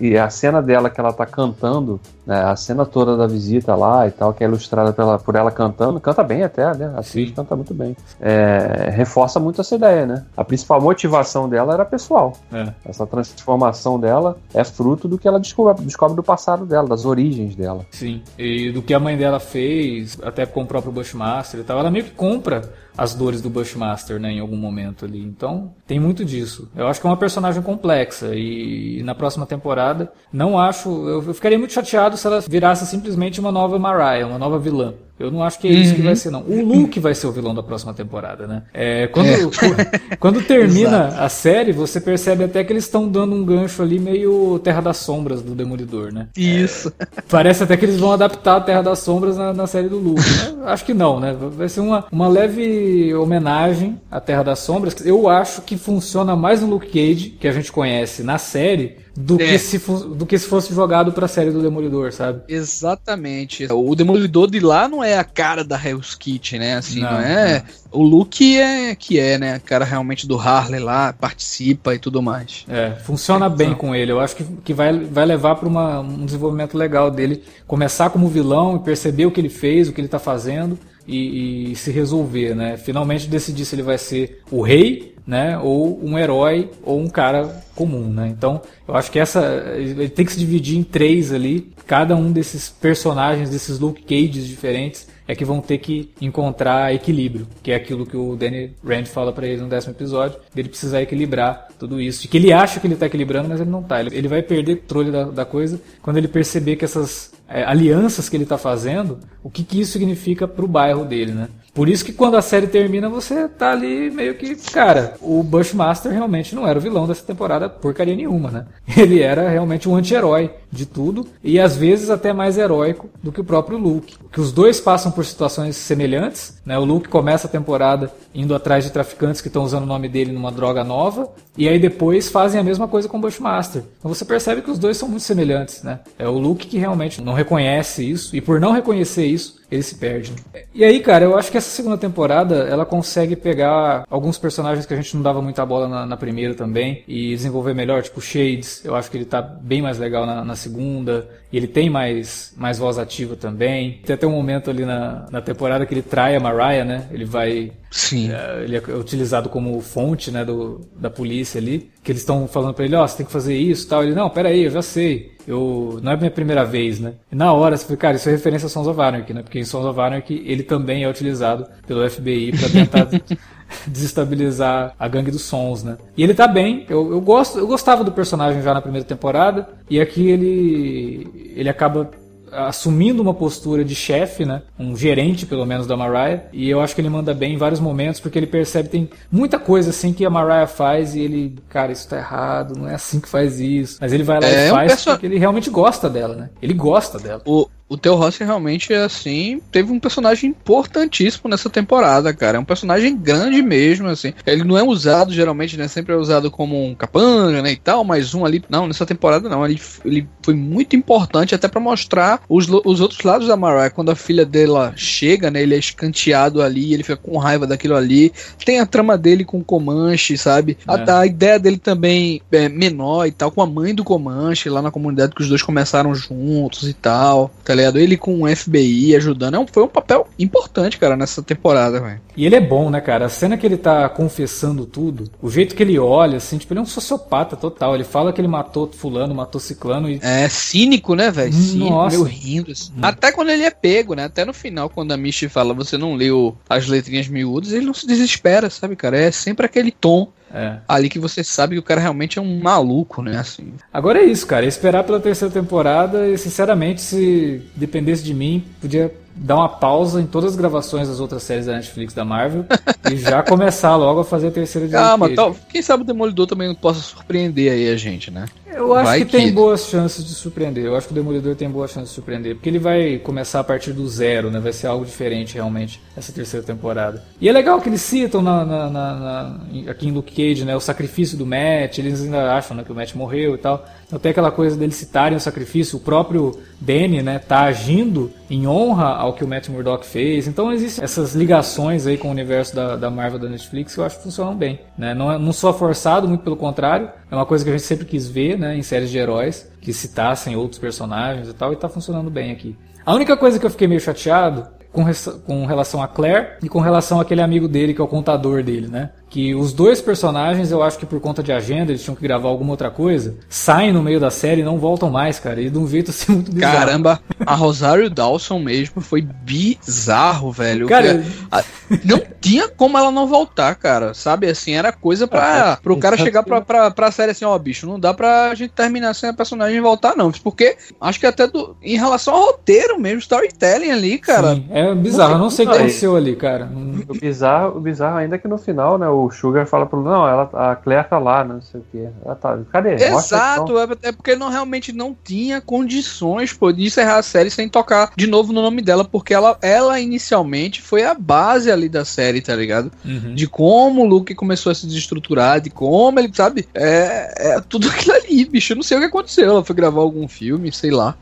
E a cena dela que ela tá cantando, né? a cena toda da visita lá e tal, que é ilustrada pela, por ela cantando, canta bem até, né? A atriz canta muito bem. É, reforça muito essa ideia, né? A principal motivação dela era pessoal. É. Essa transformação dela é fruto do que ela descobre, descobre do passado dela, das origens dela. Sim, e do que a mãe dela fez fez, até com o próprio Bushmaster e tal, ela meio que compra as dores do Bushmaster, né, em algum momento ali. Então, tem muito disso. Eu acho que é uma personagem complexa e, e na próxima temporada, não acho, eu, eu, ficaria muito chateado se ela virasse simplesmente uma nova Mariah, uma nova vilã. Eu não acho que é isso uhum. que vai ser, não. O Luke vai ser o vilão da próxima temporada, né? É, quando, é. quando termina a série, você percebe até que eles estão dando um gancho ali meio Terra das Sombras do Demolidor, né? Isso. É, parece até que eles vão adaptar a Terra das Sombras na, na série do Luke. Né? Acho que não, né? Vai ser uma, uma leve homenagem à Terra das Sombras. Eu acho que funciona mais no Luke Cage, que a gente conhece na série, do, é. que se, do que se fosse jogado pra série do Demolidor, sabe? Exatamente. O Demolidor de lá não é a cara da Hell's Kitchen, né? Assim, não, não é. Não. O Luke é que é, né? A cara realmente do Harley lá, participa e tudo mais. É, funciona é, bem então. com ele. Eu acho que, que vai, vai levar para um desenvolvimento legal dele. Começar como vilão e perceber o que ele fez, o que ele tá fazendo. E, e, se resolver, né? Finalmente decidir se ele vai ser o rei né? Ou um herói ou um cara comum, né? Então, eu acho que essa ele tem que se dividir em três ali. Cada um desses personagens, desses Luke Cages diferentes, é que vão ter que encontrar equilíbrio, que é aquilo que o Danny Rand fala para ele no décimo episódio, dele precisar equilibrar tudo isso. De que ele acha que ele tá equilibrando, mas ele não tá. Ele, ele vai perder controle da, da coisa quando ele perceber que essas é, alianças que ele está fazendo, o que, que isso significa para o bairro dele, né? Por isso que quando a série termina, você tá ali meio que, cara, o Bushmaster realmente não era o vilão dessa temporada porcaria nenhuma, né? Ele era realmente um anti-herói de tudo e às vezes até mais heróico do que o próprio Luke. Que os dois passam por situações semelhantes, né? O Luke começa a temporada indo atrás de traficantes que estão usando o nome dele numa droga nova e aí depois fazem a mesma coisa com o Bushmaster. Então você percebe que os dois são muito semelhantes, né? É o Luke que realmente não reconhece isso e por não reconhecer isso, ele se perde. E aí, cara, eu acho que essa segunda temporada ela consegue pegar alguns personagens que a gente não dava muita bola na, na primeira também e desenvolver melhor, tipo Shades. Eu acho que ele tá bem mais legal na, na segunda e ele tem mais, mais voz ativa também. Tem até um momento ali na, na temporada que ele trai a Mariah, né? Ele vai. Sim. É, ele é utilizado como fonte, né, do, da polícia ali. Que eles estão falando pra ele: Ó, oh, você tem que fazer isso tal. Ele: Não, peraí, eu já sei eu não é a minha primeira vez, né? E na hora você fica, cara, isso é referência a Sons of Anarchy, né? Porque em Sons of Anarchy ele também é utilizado pelo FBI para tentar desestabilizar a gangue dos sons, né? E ele tá bem, eu, eu, gosto, eu gostava do personagem já na primeira temporada, e aqui ele ele acaba assumindo uma postura de chefe, né? Um gerente, pelo menos, da Mariah. E eu acho que ele manda bem em vários momentos, porque ele percebe que tem muita coisa assim que a Mariah faz e ele, cara, isso tá errado, não é assim que faz isso. Mas ele vai lá é, e faz um perso... porque ele realmente gosta dela, né? Ele gosta dela. O, o Theo Rossi realmente, assim, teve um personagem importantíssimo nessa temporada, cara. É um personagem grande mesmo, assim. Ele não é usado, geralmente, né? Sempre é usado como um capanga, né? E tal, mas um ali. Não, nessa temporada não. Ele, ele foi muito importante até para mostrar os, os outros lados da Mariah. Quando a filha dela chega, né? Ele é escanteado ali, ele fica com raiva daquilo ali. Tem a trama dele com o Comanche, sabe? É. A, a, ideia dele também é menor e tal, com a mãe do Comanche lá na comunidade que os dois começaram juntos e tal. Tá ligado? Ele com o FBI ajudando. É um, foi um papel importante, cara, nessa temporada, velho. E ele é bom, né, cara? A cena que ele tá confessando tudo, o jeito que ele olha, assim, tipo, ele é um sociopata total. Ele fala que ele matou fulano, matou ciclano e... É cínico, né, velho? Cínico, meio rindo. Assim. Hum. Até quando ele é pego, né? Até no final, quando a Michi fala, você não leu as letrinhas miúdas, ele não se desespera, sabe, cara? É sempre aquele tom é. Ali que você sabe que o cara realmente é um maluco, né? Assim. Agora é isso, cara. Esperar pela terceira temporada e, sinceramente, se dependesse de mim, podia dar uma pausa em todas as gravações das outras séries da Netflix da Marvel e já começar logo a fazer a terceira de Calma, tal, quem sabe o Demolidor também possa surpreender aí a gente, né? Eu acho vai que, que, tem boas chances de surpreender. Eu acho que o Demolidor tem boas chances de surpreender. Porque ele vai começar a partir do zero, né? Vai ser algo diferente realmente essa terceira temporada. E é legal que eles citam na, na, na, aqui em Luke Cage, né? O sacrifício do Matt. Eles ainda acham né, que o Matt morreu e tal. Então tem aquela coisa deles citarem o sacrifício. O próprio Danny, né? Tá agindo em honra ao que o Matt Murdock fez. Então existem essas ligações aí com o universo da, da Marvel da Netflix que eu acho que funcionam bem. Né? Não, é, não sou forçado, muito pelo contrário. É uma coisa que a gente sempre quis ver, né? Em séries de heróis. Que citassem outros personagens e tal. E tá funcionando bem aqui. A única coisa que eu fiquei meio chateado com, com relação a Claire e com relação àquele amigo dele que é o contador dele, né? Que os dois personagens, eu acho que por conta de agenda, eles tinham que gravar alguma outra coisa, saem no meio da série e não voltam mais, cara. E de um jeito assim muito bizarro. Caramba, a Rosário Dawson mesmo foi bizarro, velho. Cara, não tinha como ela não voltar, cara. Sabe, assim, era coisa pra, ah, pro cara chegar pra, pra, pra série assim, ó, oh, bicho, não dá pra gente terminar sem a personagem voltar, não. Porque acho que até do, em relação ao roteiro mesmo, storytelling ali, cara. Sim, é bizarro, eu não sei o que aconteceu ali, cara. O bizarro, o bizarro ainda é que no final, né, o Sugar fala pro não, ela, a Claire tá lá, não sei o que. Ela tá, cadê? Exato, é, é porque não realmente não tinha condições pô, de encerrar a série sem tocar de novo no nome dela, porque ela, ela inicialmente foi a base ali da série, tá ligado? Uhum. De como o Luke começou a se desestruturar, de como ele, sabe? É, é tudo aquilo ali, bicho. Eu não sei o que aconteceu. Ela foi gravar algum filme, sei lá.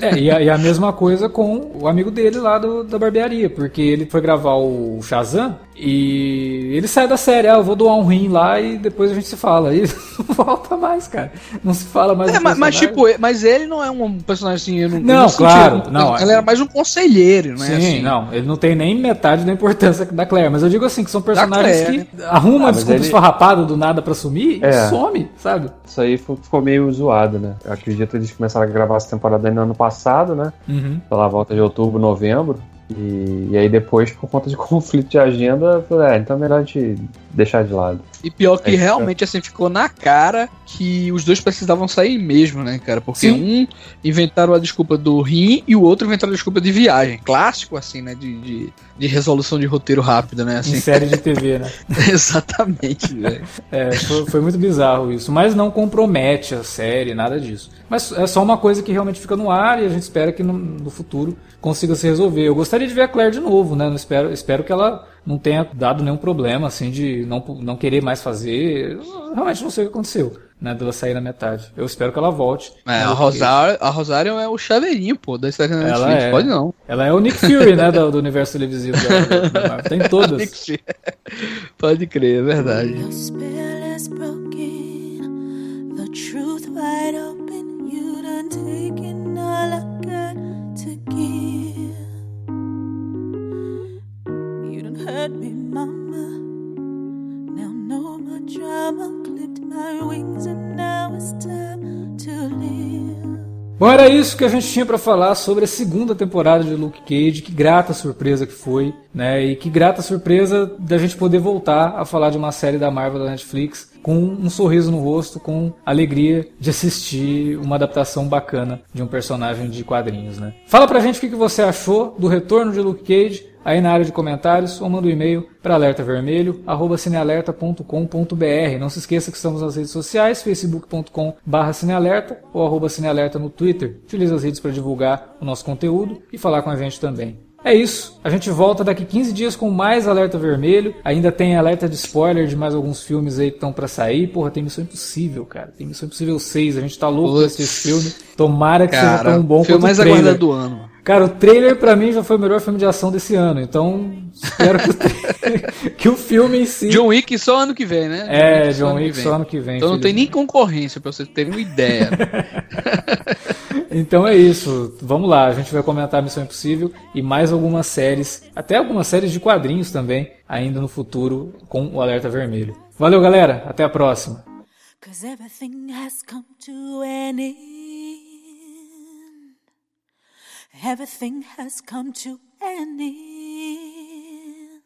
É, e a, e a mesma coisa com o amigo dele lá do, da barbearia, porque ele foi gravar o Shazam e ele sai da série, ah, eu vou doar um rim lá e depois a gente se fala. E não volta mais, cara. Não se fala mais. É, mas, mas, tipo, mas ele não é um personagem assim. Eu não, não, não claro. Sentido, não, ele era mais um conselheiro, né? Sim, assim. não. Ele não tem nem metade da importância da Claire. Mas eu digo assim, que são personagens que arrumam ah, desculpa ele... esfarrapada do nada pra sumir é. e some, sabe? Isso aí ficou meio zoado, né? Eu acredito que eles começaram a gravar essa temporada no ano passado, né? Uhum. Pela volta de outubro, novembro. E, e, aí depois, por conta de conflito de agenda, eu falei, é, então é melhor a gente deixar de lado. E pior que é, realmente assim ficou na cara que os dois precisavam sair mesmo, né, cara? Porque Sim. um inventaram a desculpa do rim e o outro inventaram a desculpa de viagem. Clássico, assim, né? De, de, de resolução de roteiro rápida, né? Assim. Em série de TV, né? Exatamente, velho. É, foi, foi, muito bizarro isso. Mas não compromete a série, nada disso. Mas é só uma coisa que realmente fica no ar e a gente espera que no, no futuro consiga se resolver. Eu gostaria de ver a Claire de novo, né? Eu espero, espero que ela não tenha dado nenhum problema, assim, de não, não querer mais fazer. Realmente não sei o que aconteceu, né? Dela sair na metade. Eu espero que ela volte. É, a, Rosário, a Rosário é o chaveirinho, pô, da história da Netflix, é, pode não. Ela é o Nick Fury, né, do, do universo televisivo. Da, da, tem todas. pode crer, é verdade. Bom, era isso que a gente tinha para falar sobre a segunda temporada de Luke Cage. Que grata surpresa que foi, né? E que grata surpresa da gente poder voltar a falar de uma série da Marvel da Netflix com um sorriso no rosto, com alegria de assistir uma adaptação bacana de um personagem de quadrinhos, né? Fala pra gente o que você achou do retorno de Luke Cage aí na área de comentários ou manda um e-mail para alertavermelho@cinealerta.com.br. Não se esqueça que estamos nas redes sociais, facebook.com/cinealerta ou arroba cinealerta no Twitter. Utilize as redes para divulgar o nosso conteúdo e falar com a gente também. É isso. A gente volta daqui 15 dias com mais Alerta Vermelho. Ainda tem alerta de spoiler de mais alguns filmes aí que estão para sair. Porra, tem Missão Impossível, cara. Tem Missão Impossível 6. A gente tá louco pra assistir filme. Tomara que cara, seja tão bom quanto o mais aguardado do ano. Cara, o trailer para mim já foi o melhor filme de ação desse ano. Então, espero que o, que o filme em si. John Wick só ano que vem, né? É, John Wick, só ano que vem. Então não tem nem concorrência pra vocês terem uma ideia. então é isso. Vamos lá, a gente vai comentar Missão Impossível e mais algumas séries, até algumas séries de quadrinhos também, ainda no futuro com o Alerta Vermelho. Valeu, galera. Até a próxima. Everything has come to an end.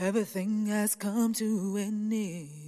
Everything has come to an end.